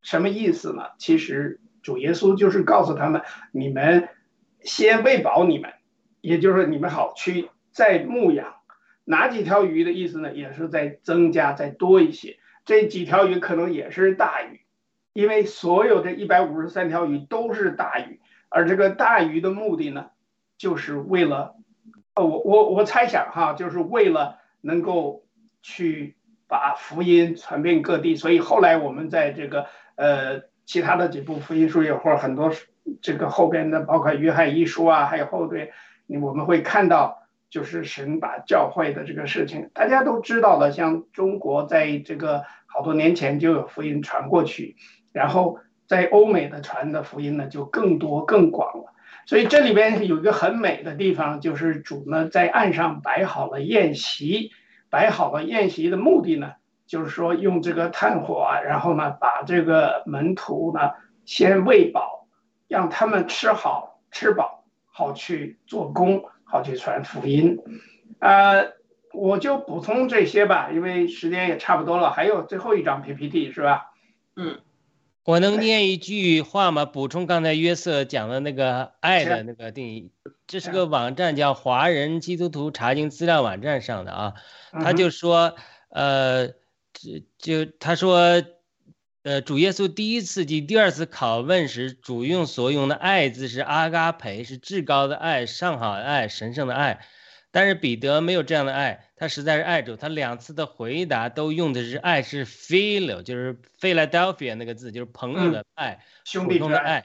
什么意思呢？其实主耶稣就是告诉他们：“你们先喂饱你们，也就是说你们好去再牧养。哪几条鱼的意思呢？也是在增加再多一些。这几条鱼可能也是大鱼，因为所有这一百五十三条鱼都是大鱼。而这个大鱼的目的呢，就是为了……呃，我我我猜想哈，就是为了。”能够去把福音传遍各地，所以后来我们在这个呃其他的几部福音书也或者很多这个后边的，包括约翰一书啊，还有后对，我们会看到就是神把教会的这个事情，大家都知道的，像中国在这个好多年前就有福音传过去，然后在欧美的传的福音呢就更多更广了。所以这里边有一个很美的地方，就是主呢在岸上摆好了宴席，摆好了宴席的目的呢，就是说用这个炭火啊，然后呢把这个门徒呢先喂饱，让他们吃好吃饱，好去做工，好去传福音。呃，我就补充这些吧，因为时间也差不多了，还有最后一张 PPT 是吧？嗯。我能念一句话吗？补充刚才约瑟讲的那个爱的那个定义。这是个网站，叫华人基督徒查经资料网站上的啊。他就说，呃，就就他说，呃，主耶稣第一次及第二次拷问时，主用所用的爱字是阿嘎培，是至高的爱、上好的爱、神圣的爱。但是彼得没有这样的爱，他实在是爱主。他两次的回答都用的是爱，是 philo，就是 Philadelphia 那个字，就是朋友的爱，兄弟的爱。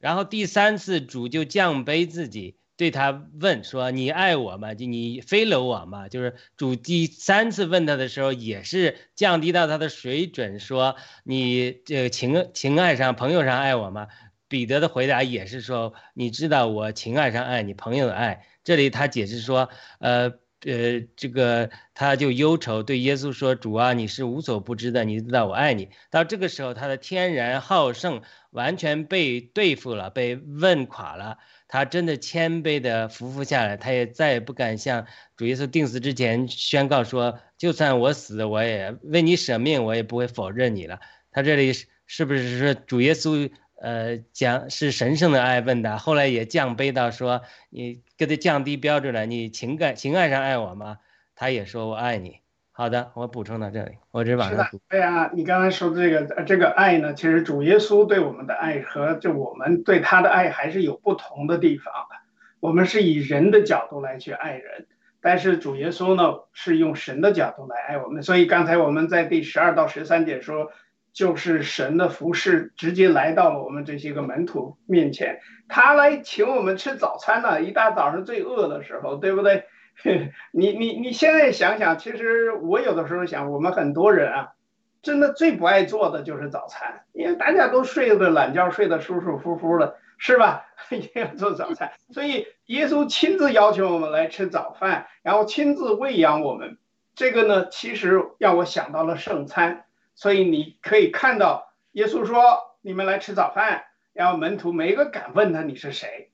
然后第三次主就降卑自己，对他问说：“你爱我吗？就你非了我吗？”就是主第三次问他的时候，也是降低到他的水准，说：“你这情情爱上、朋友上爱我吗？”彼得的回答也是说：“你知道我情爱上爱你，朋友的爱。”这里他解释说，呃呃，这个他就忧愁对耶稣说：“主啊，你是无所不知的，你知道我爱你。”到这个时候，他的天然好胜完全被对付了，被问垮了。他真的谦卑的服服下来，他也再也不敢向主耶稣定死之前宣告说：“就算我死，我也为你舍命，我也不会否认你了。”他这里是不是说主耶稣？呃，讲是神圣的爱问的，后来也降卑到说你给他降低标准了，你情感情爱上爱我吗？他也说我爱你。好的，我补充到这里，我这往上。对啊，你刚才说的这个这个爱呢，其实主耶稣对我们的爱和就我们对他的爱还是有不同的地方的。我们是以人的角度来去爱人，但是主耶稣呢是用神的角度来爱我们。所以刚才我们在第十二到十三节说。就是神的服饰直接来到了我们这些个门徒面前，他来请我们吃早餐呢。一大早上最饿的时候，对不对？你你你现在想想，其实我有的时候想，我们很多人啊，真的最不爱做的就是早餐，因为大家都睡得懒觉，睡得舒舒服服的。是吧？一定要做早餐。所以耶稣亲自要求我们来吃早饭，然后亲自喂养我们。这个呢，其实让我想到了圣餐。所以你可以看到，耶稣说：“你们来吃早饭。”然后门徒没一个敢问他你是谁，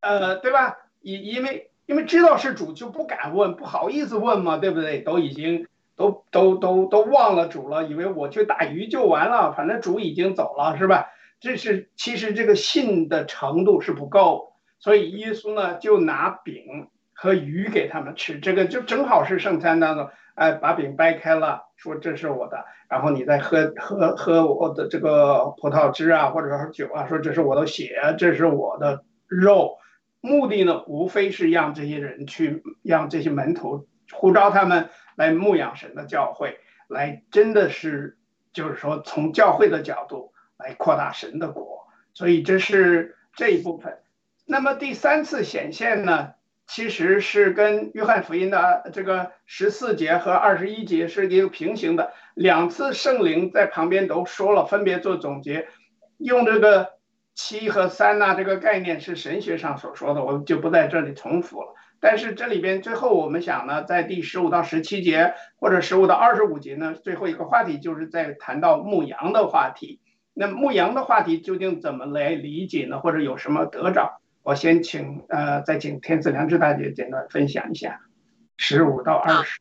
呃，对吧？因因为因为知道是主就不敢问，不好意思问嘛，对不对？都已经都都都都忘了主了，以为我去打鱼就完了，反正主已经走了，是吧？这是其实这个信的程度是不够，所以耶稣呢就拿饼和鱼给他们吃，这个就正好是圣餐当中，哎，把饼掰开了，说这是我的，然后你再喝喝喝我的这个葡萄汁啊，或者说酒啊，说这是我的血，这是我的肉，目的呢无非是让这些人去，让这些门徒呼召他们来牧养神的教会，来真的是就是说从教会的角度。来扩大神的国，所以这是这一部分。那么第三次显现呢，其实是跟约翰福音的这个十四节和二十一节是一个平行的。两次圣灵在旁边都说了，分别做总结，用这个七和三呐这个概念是神学上所说的，我就不在这里重复了。但是这里边最后我们想呢，在第十五到十七节或者十五到二十五节呢，最后一个话题就是在谈到牧羊的话题。那牧羊的话题究竟怎么来理解呢？或者有什么得着？我先请呃，再请天赐良知大姐简单分享一下，十五到二十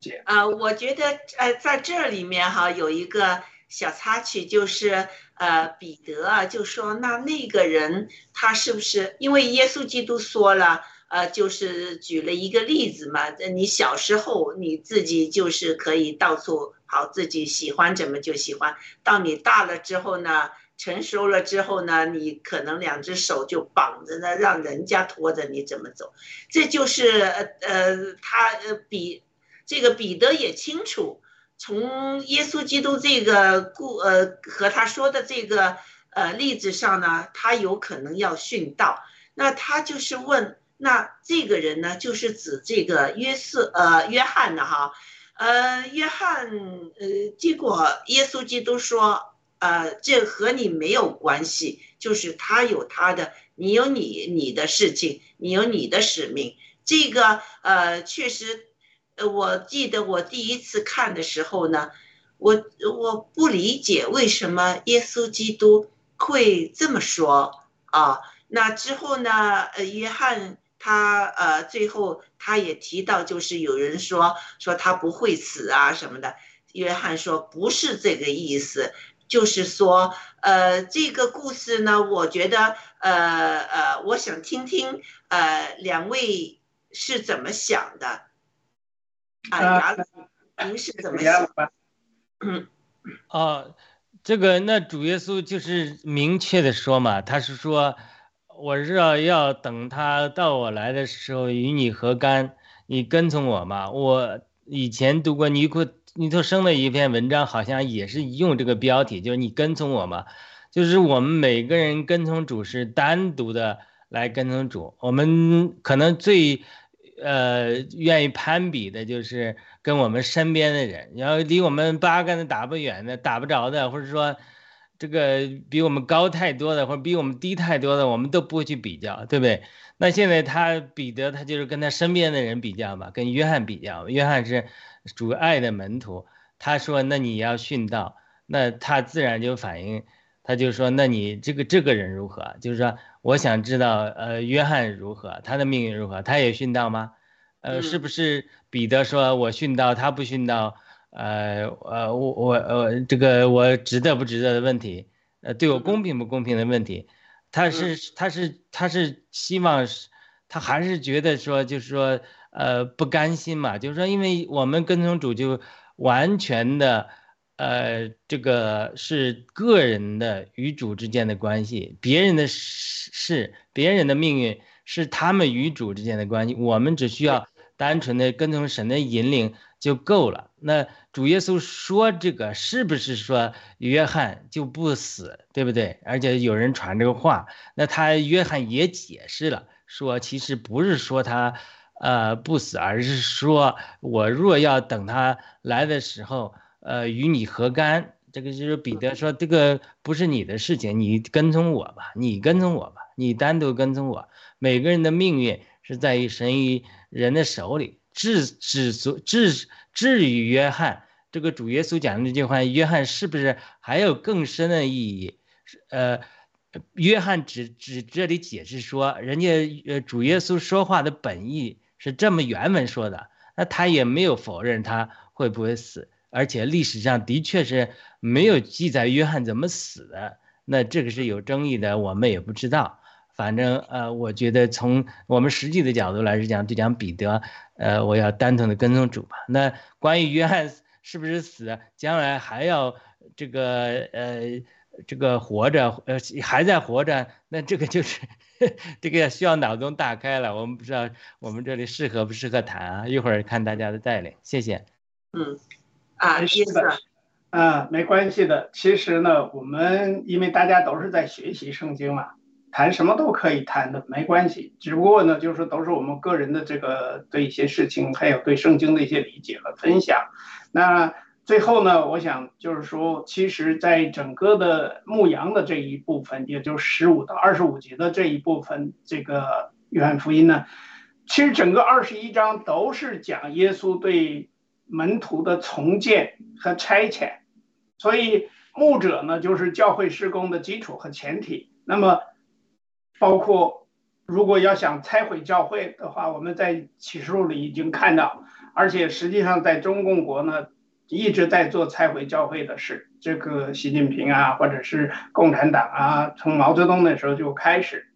节。啊，我觉得呃，在这里面哈有一个小插曲，就是呃，彼得啊就说，那那个人他是不是因为耶稣基督说了，呃，就是举了一个例子嘛，你小时候你自己就是可以到处。好，自己喜欢怎么就喜欢。到你大了之后呢，成熟了之后呢，你可能两只手就绑着呢，让人家拖着你怎么走。这就是呃呃，他呃比这个彼得也清楚，从耶稣基督这个故呃和他说的这个呃例子上呢，他有可能要殉道。那他就是问，那这个人呢，就是指这个约瑟呃约翰的哈。呃，约翰，呃，结果耶稣基督说，呃，这和你没有关系，就是他有他的，你有你你的事情，你有你的使命。这个，呃，确实，呃，我记得我第一次看的时候呢，我我不理解为什么耶稣基督会这么说啊。那之后呢，呃，约翰。他呃，最后他也提到，就是有人说说他不会死啊什么的。约翰说不是这个意思，就是说呃，这个故事呢，我觉得呃呃，我想听听呃两位是怎么想的您是怎么想？嗯，哦，这个那主耶稣就是明确的说嘛，他是说。我是要要等他到我来的时候与你何干？你跟从我嘛。我以前读过尼库尼托生的一篇文章，好像也是用这个标题，就是你跟从我嘛。就是我们每个人跟从主是单独的来跟从主。我们可能最呃愿意攀比的就是跟我们身边的人，然后离我们八竿子打不远的、打不着的，或者说。这个比我们高太多的，或者比我们低太多的，我们都不会去比较，对不对？那现在他彼得，他就是跟他身边的人比较嘛，跟约翰比较。约翰是主爱的门徒，他说：“那你要殉道。”那他自然就反应，他就说：“那你这个这个人如何？”就是说，我想知道，呃，约翰如何，他的命运如何？他也殉道吗？呃，是不是彼得说我殉道，他不殉道？呃呃，我我呃，这个我值得不值得的问题，呃，对我公平不公平的问题，他是他是他是希望是，他还是觉得说就是说呃不甘心嘛，就是说因为我们跟从主就完全的，呃，这个是个人的与主之间的关系，别人的事别人的命运是他们与主之间的关系，我们只需要单纯的跟从神的引领就够了。那主耶稣说这个是不是说约翰就不死，对不对？而且有人传这个话，那他约翰也解释了，说其实不是说他，呃不死，而是说我若要等他来的时候，呃与你何干？这个就是彼得说这个不是你的事情，你跟踪我吧，你跟踪我吧，你单独跟踪我。每个人的命运是在于神与人的手里。至至所至至于约翰，这个主耶稣讲的这句话，约翰是不是还有更深的意义？呃，约翰只只这里解释说，人家呃主耶稣说话的本意是这么原文说的，那他也没有否认他会不会死，而且历史上的确是没有记载约翰怎么死的，那这个是有争议的，我们也不知道。反正呃，我觉得从我们实际的角度来讲，就讲彼得，呃，我要单纯的跟踪主吧。那关于约翰是不是死，将来还要这个呃这个活着，呃还在活着，那这个就是 这个需要脑洞大开了。我们不知道我们这里适合不适合谈啊，一会儿看大家的带领。谢谢。嗯，啊，没意思事的，啊，没关系的。其实呢，我们因为大家都是在学习圣经嘛，谈什么都可以谈的，没关系。只不过呢，就是都是我们个人的这个对一些事情，还有对圣经的一些理解和分享。那最后呢，我想就是说，其实，在整个的牧羊的这一部分，也就是十五到二十五节的这一部分，这个约翰福音呢，其实整个二十一章都是讲耶稣对门徒的重建和差遣，所以牧者呢，就是教会施工的基础和前提。那么，包括如果要想拆毁教会的话，我们在启示录里已经看到，而且实际上在中共国呢，一直在做拆毁教会的事。这个习近平啊，或者是共产党啊，从毛泽东那时候就开始，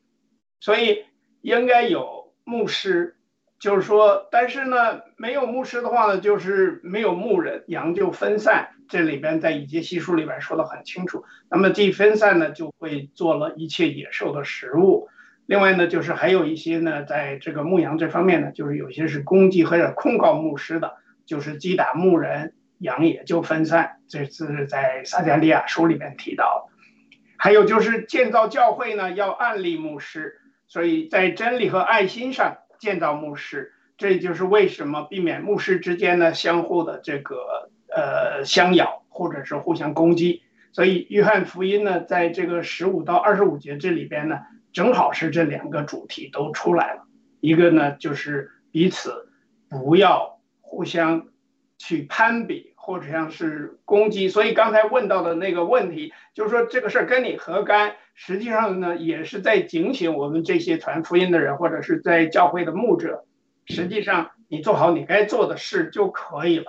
所以应该有牧师。就是说，但是呢，没有牧师的话呢，就是没有牧人，羊就分散。这里边在以节西书里边说的很清楚。那么这分散呢，就会做了一切野兽的食物。另外呢，就是还有一些呢，在这个牧羊这方面呢，就是有些是攻击或者控告牧师的，就是击打牧人，羊也就分散。这是在撒加利亚书里面提到。还有就是建造教会呢，要按立牧师，所以在真理和爱心上。建造牧师，这就是为什么避免牧师之间呢相互的这个呃相咬或者是互相攻击。所以约翰福音呢，在这个十五到二十五节这里边呢，正好是这两个主题都出来了。一个呢就是彼此不要互相去攀比或者像是攻击。所以刚才问到的那个问题，就是说这个事儿跟你何干？实际上呢，也是在警醒我们这些传福音的人，或者是在教会的牧者。实际上，你做好你该做的事就可以了，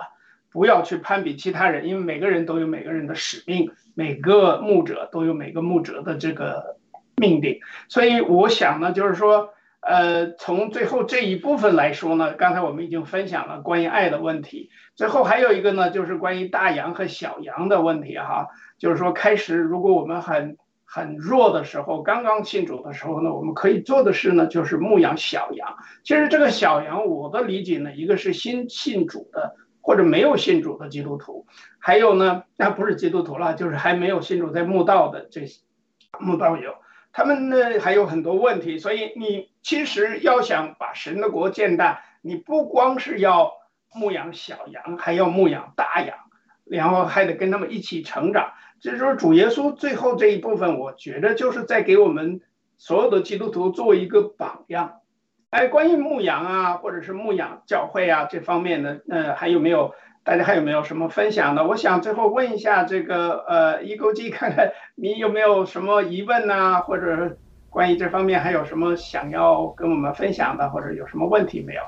不要去攀比其他人，因为每个人都有每个人的使命，每个牧者都有每个牧者的这个命令。所以，我想呢，就是说，呃，从最后这一部分来说呢，刚才我们已经分享了关于爱的问题。最后还有一个呢，就是关于大羊和小羊的问题哈，就是说，开始如果我们很很弱的时候，刚刚信主的时候呢，我们可以做的事呢，就是牧养小羊。其实这个小羊，我的理解呢，一个是新信主的或者没有信主的基督徒，还有呢，那不是基督徒了，就是还没有信主在墓道的这些牧道友，他们呢还有很多问题。所以你其实要想把神的国建大，你不光是要牧养小羊，还要牧养大羊，然后还得跟他们一起成长。这就是主耶稣最后这一部分，我觉得就是在给我们所有的基督徒做一个榜样。哎，关于牧羊啊，或者是牧养教会啊这方面的，呃，还有没有大家还有没有什么分享的？我想最后问一下这个呃，一勾机，看看你有没有什么疑问呐，或者关于这方面还有什么想要跟我们分享的，或者有什么问题没有？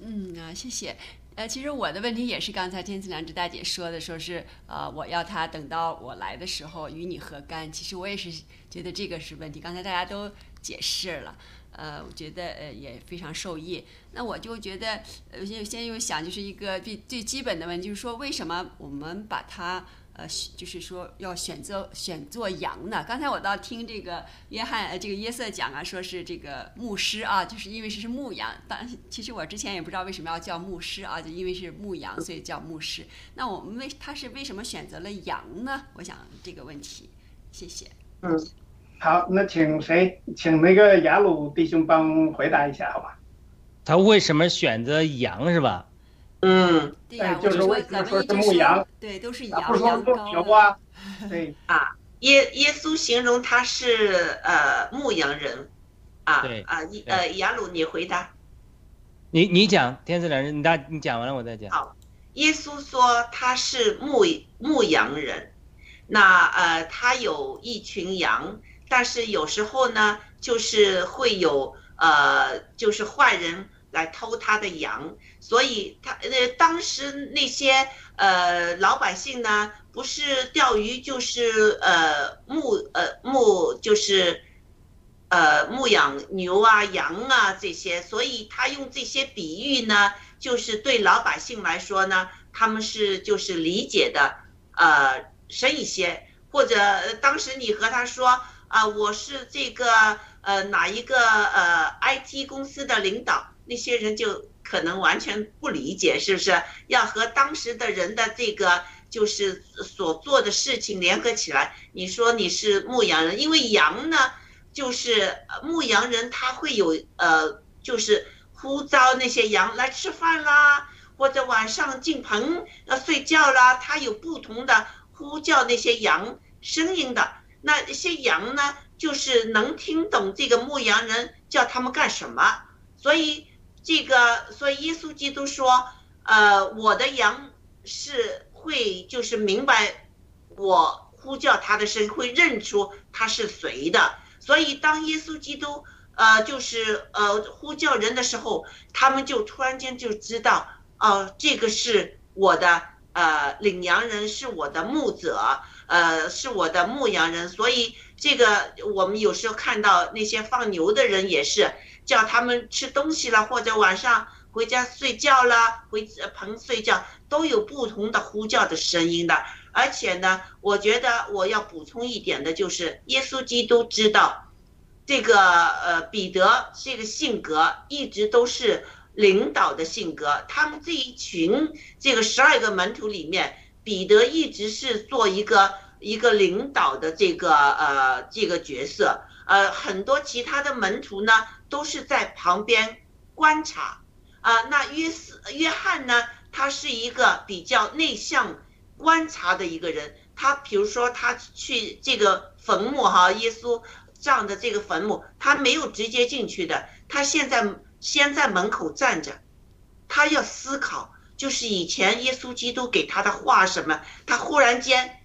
嗯啊，谢谢。呃，其实我的问题也是刚才天赐良知大姐说的，说是呃，我要他等到我来的时候与你何干？其实我也是觉得这个是问题。刚才大家都解释了，呃，我觉得呃也非常受益。那我就觉得，呃，先先又想就是一个最最基本的问题，就是说为什么我们把它。呃，就是说要选择选做羊呢。刚才我倒听这个约翰呃这个约瑟讲啊，说是这个牧师啊，就是因为是是牧羊。但其实我之前也不知道为什么要叫牧师啊，就因为是牧羊，所以叫牧师。那我们为他是为什么选择了羊呢？我想这个问题，谢谢。嗯，好，那请谁，请那个雅鲁弟兄帮回答一下，好吧？他为什么选择羊是吧？嗯对就是说为什么说是牧羊，对，都是啊，羊不说牧羊羔牛啊，对，啊，耶耶稣形容他是呃牧羊人，啊对啊，一呃雅鲁你回答。你你讲天赐良人，你大你讲完了我再讲。好，耶稣说他是牧牧羊人，那呃他有一群羊，但是有时候呢，就是会有呃就是坏人来偷他的羊，所以他呃当时那些呃老百姓呢，不是钓鱼就是呃牧呃牧就是。呃，牧养牛啊、羊啊这些，所以他用这些比喻呢，就是对老百姓来说呢，他们是就是理解的呃深一些，或者当时你和他说啊、我是这个呃哪一个呃 IT 公司的领导，那些人就可能完全不理解，是不是？要和当时的人的这个就是所做的事情联合起来，你说你是牧羊人，因为羊呢。就是牧羊人他会有呃，就是呼召那些羊来吃饭啦，或者晚上进棚呃睡觉啦，他有不同的呼叫那些羊声音的。那些羊呢，就是能听懂这个牧羊人叫他们干什么。所以这个，所以耶稣基督说，呃，我的羊是会就是明白我呼叫他的声，会认出他是谁的。所以，当耶稣基督呃，就是呃呼叫人的时候，他们就突然间就知道，哦、这个是我的呃领羊人，是我的牧者，呃，是我的牧羊人。所以，这个我们有时候看到那些放牛的人也是叫他们吃东西了，或者晚上回家睡觉了，回呃棚睡觉，都有不同的呼叫的声音的。而且呢，我觉得我要补充一点的就是，耶稣基督知道，这个呃彼得这个性格一直都是领导的性格。他们这一群这个十二个门徒里面，彼得一直是做一个一个领导的这个呃这个角色。呃，很多其他的门徒呢都是在旁边观察。啊、那约斯约翰呢，他是一个比较内向。观察的一个人，他比如说他去这个坟墓哈，耶稣葬的这个坟墓，他没有直接进去的，他现在先在门口站着，他要思考，就是以前耶稣基督给他的话什么，他忽然间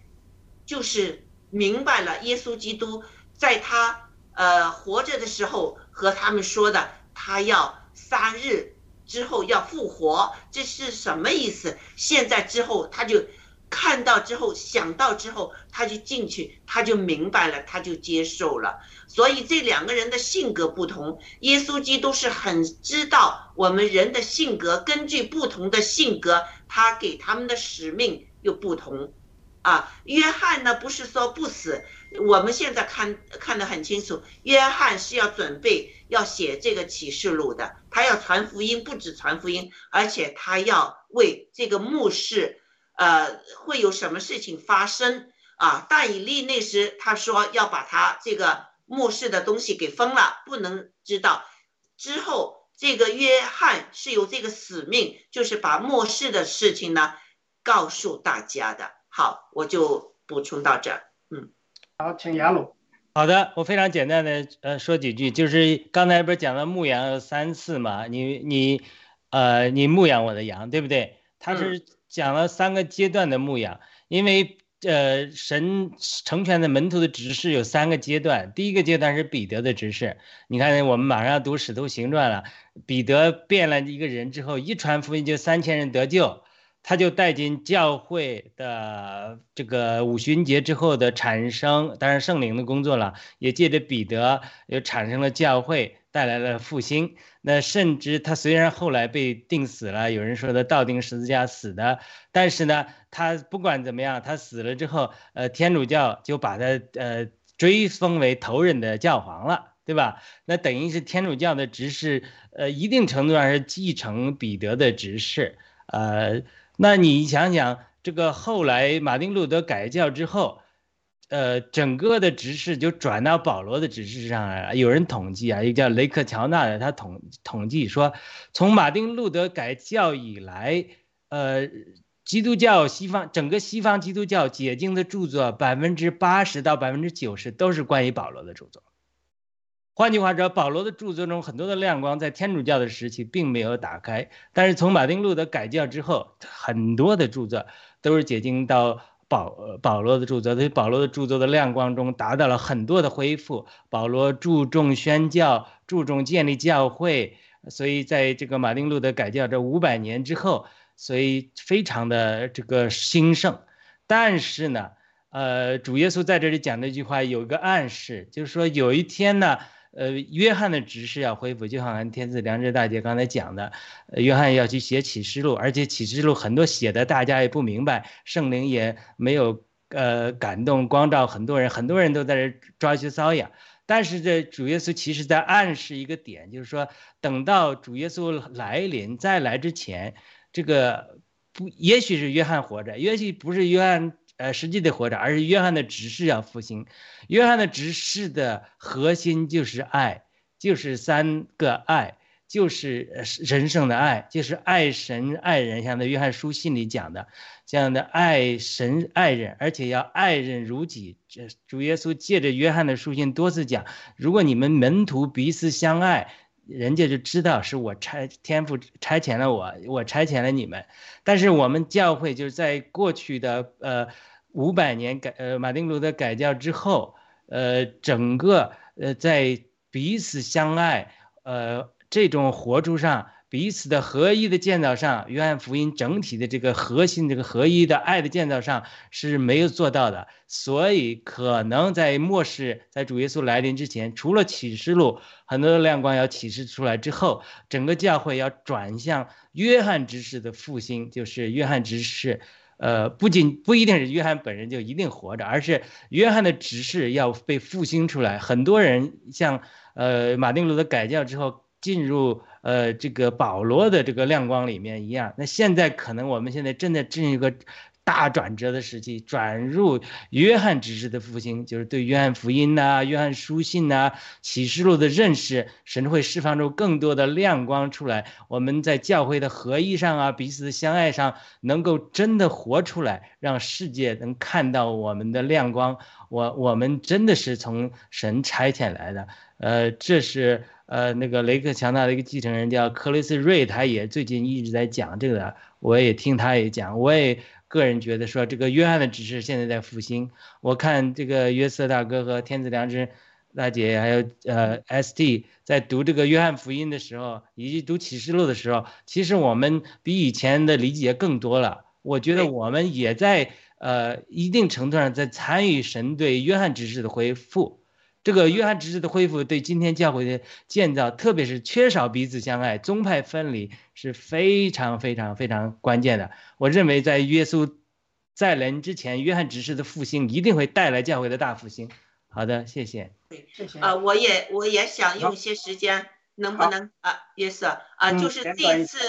就是明白了耶稣基督在他呃活着的时候和他们说的，他要三日之后要复活，这是什么意思？现在之后他就。看到之后，想到之后，他就进去，他就明白了，他就接受了。所以这两个人的性格不同，耶稣基督是很知道我们人的性格，根据不同的性格，他给他们的使命又不同。啊，约翰呢不是说不死，我们现在看看得很清楚，约翰是要准备要写这个启示录的，他要传福音，不止传福音，而且他要为这个牧师。呃，会有什么事情发生啊？大以利那时他说要把他这个末世的东西给封了，不能知道。之后这个约翰是有这个使命，就是把末世的事情呢告诉大家的。好，我就补充到这儿。嗯，好，请雅鲁。好的，我非常简单的呃说几句，就是刚才不是讲了牧羊有三次嘛？你你呃你牧养我的羊，对不对？他是。讲了三个阶段的牧养，因为呃，神成全的门徒的指示有三个阶段。第一个阶段是彼得的指示，你看我们马上要读《使徒行传》了，彼得变了一个人之后，一传福音就三千人得救，他就带进教会的这个五旬节之后的产生，当然圣灵的工作了，也借着彼得又产生了教会。带来了复兴，那甚至他虽然后来被钉死了，有人说他倒钉十字架死的，但是呢，他不管怎么样，他死了之后，呃，天主教就把他呃追封为头人的教皇了，对吧？那等于是天主教的执事，呃，一定程度上是继承彼得的执事，呃，那你想想，这个后来马丁路德改教之后。呃，整个的指示就转到保罗的指示上来了。有人统计啊，一个叫雷克乔纳的，他统统计说，从马丁路德改教以来，呃，基督教西方整个西方基督教解经的著作，百分之八十到百分之九十都是关于保罗的著作。换句话说，保罗的著作中很多的亮光在天主教的时期并没有打开，但是从马丁路德改教之后，很多的著作都是解经到保保罗的著作，所以保罗的著作的亮光中达到了很多的恢复。保罗注重宣教，注重建立教会，所以在这个马丁路德改教这五百年之后，所以非常的这个兴盛。但是呢，呃，主耶稣在这里讲的一句话有一个暗示，就是说有一天呢。呃，约翰的执事要恢复，就好像天赐良知大姐刚才讲的，呃约翰要去写启示录，而且启示录很多写的大家也不明白，圣灵也没有呃感动光照很多人，很多人都在这抓去瘙痒。但是这主耶稣其实在暗示一个点，就是说等到主耶稣来临再来之前，这个不也许是约翰活着，也许不是约翰。呃，实际的活着，而是约翰的指示要复兴。约翰的指示的核心就是爱，就是三个爱，就是呃神圣的爱，就是爱神爱人。像在约翰书信里讲的，这样的爱神爱人，而且要爱人如己。主耶稣借着约翰的书信多次讲，如果你们门徒彼此相爱。人家就知道是我差天赋差遣了我，我差遣了你们。但是我们教会就是在过去的呃五百年改呃马丁路德改教之后，呃整个呃在彼此相爱呃这种活出上。彼此的合一的建造上，约翰福音整体的这个核心，这个合一的爱的建造上是没有做到的，所以可能在末世，在主耶稣来临之前，除了启示录很多的亮光要启示出来之后，整个教会要转向约翰执事的复兴，就是约翰执事，呃，不仅不一定是约翰本人就一定活着，而是约翰的指示要被复兴出来。很多人像呃马丁路德改教之后进入。呃，这个保罗的这个亮光里面一样，那现在可能我们现在正在进入一个大转折的时期，转入约翰指示的复兴，就是对约翰福音呐、约翰书信呐、启示录的认识，神会释放出更多的亮光出来。我们在教会的合一上啊，彼此的相爱上，能够真的活出来，让世界能看到我们的亮光。我我们真的是从神差遣来的，呃，这是。呃，那个雷克强大的一个继承人叫克里斯瑞，他也最近一直在讲这个，我也听他也讲，我也个人觉得说这个约翰的指示现在在复兴。我看这个约瑟大哥和天子良知大姐还有呃 ST 在读这个约翰福音的时候，以及读启示录的时候，其实我们比以前的理解更多了。我觉得我们也在呃一定程度上在参与神对约翰指示的回复。这个约翰执事的恢复，对今天教会的建造，特别是缺少彼此相爱、宗派分离，是非常非常非常关键的。我认为，在耶稣在临之前，约翰执事的复兴一定会带来教会的大复兴。好的，谢谢。谢谢。啊，我也我也想用些时间，能不能啊，约瑟啊，就是这一次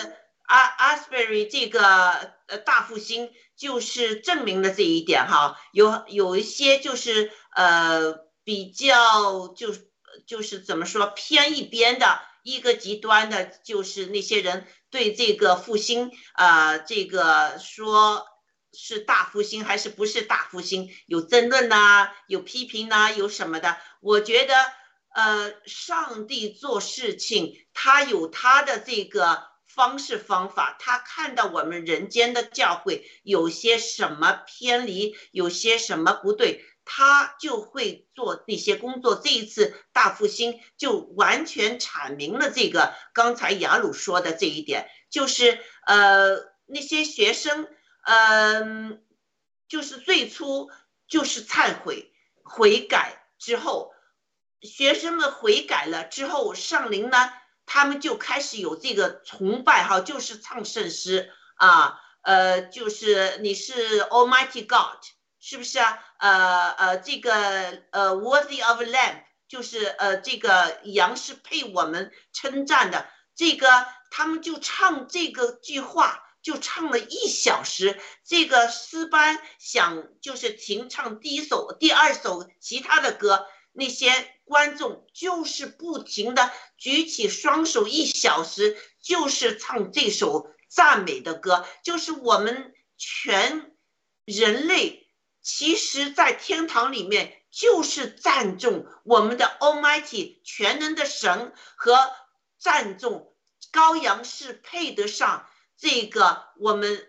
阿阿斯贝瑞这个呃大复兴，就是证明了这一点哈。有有一些就是呃。比较就是就是怎么说偏一边的一个极端的，就是那些人对这个复兴啊，这个说是大复兴还是不是大复兴，有争论呐，有批评呐，有什么的？我觉得，呃，上帝做事情，他有他的这个方式方法，他看到我们人间的教会有些什么偏离，有些什么不对。他就会做那些工作。这一次大复兴就完全阐明了这个刚才雅鲁说的这一点，就是呃那些学生，嗯，就是最初就是忏悔悔改之后，学生们悔改了之后，上灵呢，他们就开始有这个崇拜哈，就是唱圣诗啊，呃，就是你是 Almighty God。是不是啊？呃呃，这个呃，worthy of lamb，就是呃，这个羊是配我们称赞的。这个他们就唱这个句话，就唱了一小时。这个诗班想就是停唱第一首、第二首其他的歌，那些观众就是不停的举起双手，一小时就是唱这首赞美的歌，就是我们全人类，其实在天堂里面就是赞颂我们的 Almighty 全能的神和赞颂羔羊是配得上这个我们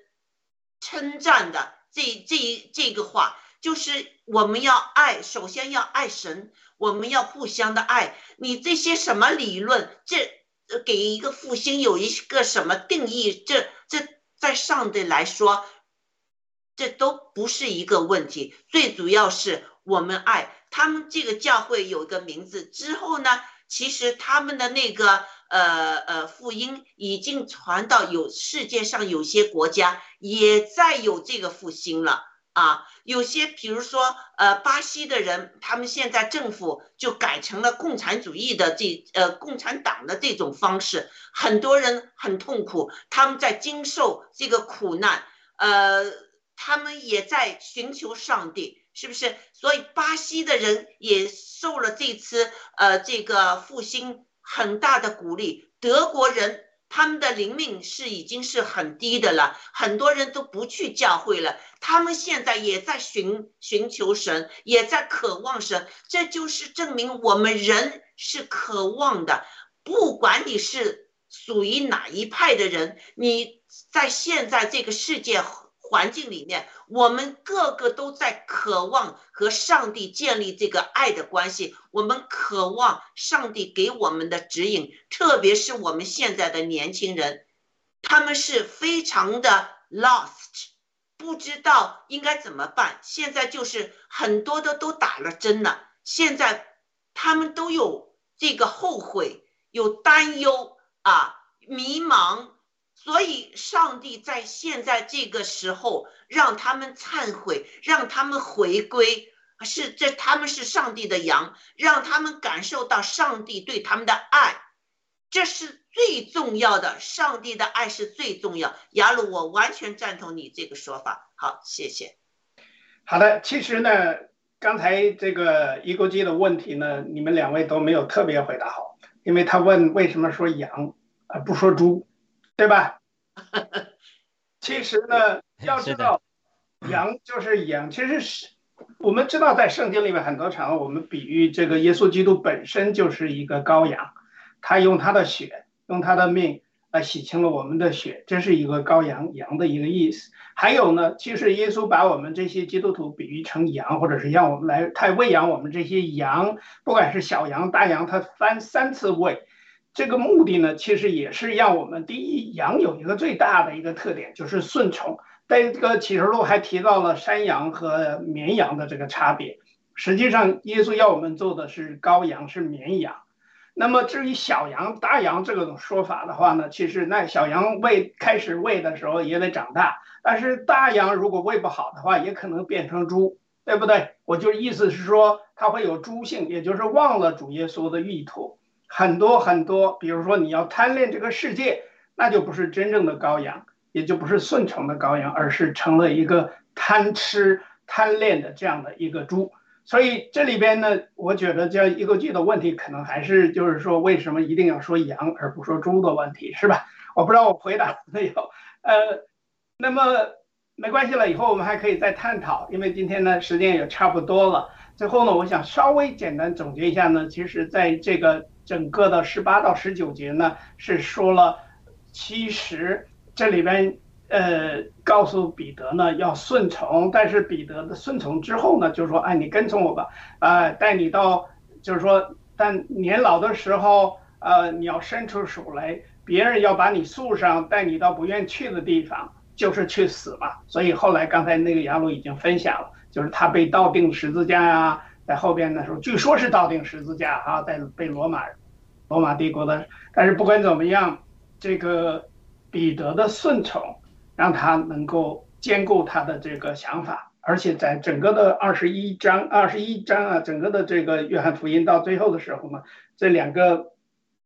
称赞的这这这个话，就是我们要爱，首先要爱神，我们要互相的爱。你这些什么理论，这给一个复兴有一个什么定义？这这在上帝来说，这都不是一个问题。最主要是我们爱他们。这个教会有一个名字之后呢，其实他们的那个呃呃福音已经传到有世界上有些国家也在有这个复兴了。啊，有些比如说，呃，巴西的人，他们现在政府就改成了共产主义的这呃共产党的这种方式，很多人很痛苦，他们在经受这个苦难，呃，他们也在寻求上帝，是不是？所以巴西的人也受了这次呃这个复兴很大的鼓励，德国人。他们的灵命是已经是很低的了，很多人都不去教会了。他们现在也在寻寻求神，也在渴望神。这就是证明我们人是渴望的，不管你是属于哪一派的人，你在现在这个世界环境里面，我们个个都在渴望和上帝建立这个爱的关系。我们渴望上帝给我们的指引，特别是我们现在的年轻人，他们是非常的 lost，不知道应该怎么办。现在就是很多的都打了针了，现在他们都有这个后悔、有担忧啊、迷茫。所以，上帝在现在这个时候让他们忏悔，让他们回归，是这他们是上帝的羊，让他们感受到上帝对他们的爱，这是最重要的。上帝的爱是最重要。雅鲁，我完全赞同你这个说法。好，谢谢。好的，其实呢，刚才这个一钩机的问题呢，你们两位都没有特别回答好，因为他问为什么说羊而不说猪。对吧？其实呢，要知道，羊就是羊。其实是我们知道，在圣经里面很多场合，我们比喻这个耶稣基督本身就是一个羔羊，他用他的血，用他的命来洗清了我们的血，这是一个羔羊羊的一个意思。还有呢，其实耶稣把我们这些基督徒比喻成羊，或者是让我们来他喂养我们这些羊，不管是小羊大羊，他翻三次喂。这个目的呢，其实也是让我们第一，羊有一个最大的一个特点就是顺从。在这个启示录还提到了山羊和绵羊的这个差别。实际上，耶稣要我们做的是羔羊，是绵羊。那么至于小羊、大羊这种说法的话呢，其实那小羊喂开始喂的时候也得长大，但是大羊如果喂不好的话，也可能变成猪，对不对？我就意思是说，它会有猪性，也就是忘了主耶稣的意图。很多很多，比如说你要贪恋这个世界，那就不是真正的羔羊，也就不是顺从的羔羊，而是成了一个贪吃、贪恋的这样的一个猪。所以这里边呢，我觉得这一个句的问题，可能还是就是说，为什么一定要说羊而不说猪的问题，是吧？我不知道我回答没有。呃，那么没关系了，以后我们还可以再探讨，因为今天呢时间也差不多了。最后呢，我想稍微简单总结一下呢，其实在这个。整个的十八到十九节呢，是说了，其实这里边呃告诉彼得呢要顺从，但是彼得的顺从之后呢，就是说哎你跟从我吧，啊带你到就是说，但年老的时候，呃你要伸出手来，别人要把你束上，带你到不愿去的地方，就是去死嘛。所以后来刚才那个杨鲁已经分享了，就是他被倒钉十字架呀。在后边的时候，据说是倒钉十字架哈，在被罗马罗马帝国的，但是不管怎么样，这个彼得的顺从让他能够兼顾他的这个想法，而且在整个的二十一章二十一章啊，整个的这个约翰福音到最后的时候呢，这两个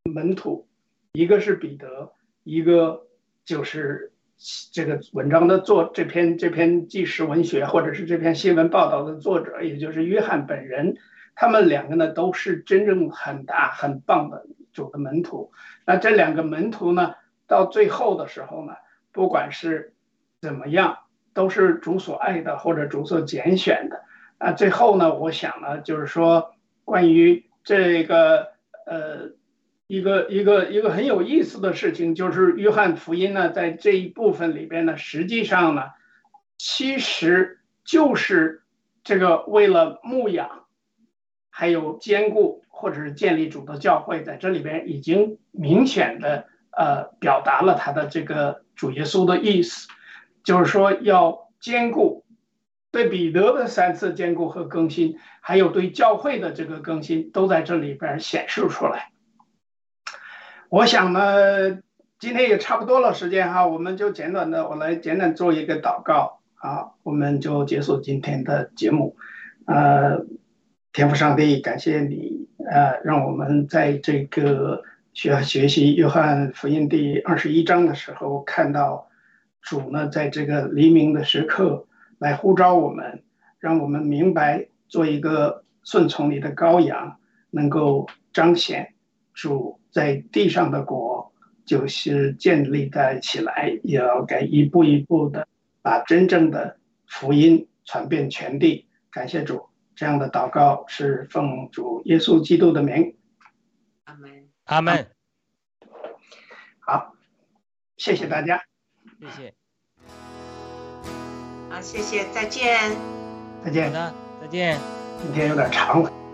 门徒，一个是彼得，一个就是。这个文章的作这篇这篇纪实文学，或者是这篇新闻报道的作者，也就是约翰本人，他们两个呢都是真正很大很棒的主的门徒。那这两个门徒呢，到最后的时候呢，不管是怎么样，都是主所爱的或者主所拣选的。啊，最后呢，我想呢，就是说关于这个呃一个一个一个很有意思的事情，就是约翰福音呢，在这一部分里边呢，实际上呢，其实就是这个为了牧养，还有兼顾或者是建立主的教会，在这里边已经明显的呃表达了他的这个主耶稣的意思，就是说要兼顾。对彼得的三次兼顾和更新，还有对教会的这个更新，都在这里边显示出来。我想呢，今天也差不多了时间哈，我们就简短的，我来简短做一个祷告啊，我们就结束今天的节目。呃，天父上帝，感谢你，呃，让我们在这个学学习约翰福音第二十一章的时候，看到主呢，在这个黎明的时刻。来呼召我们，让我们明白，做一个顺从你的羔羊，能够彰显主在地上的国，就是建立在起来，也要该一步一步的把真正的福音传遍全地。感谢主，这样的祷告是奉主耶稣基督的名。阿门。阿门。好，谢谢大家。谢谢。好，谢谢，再见。再见。好的，再见。今天有点长了。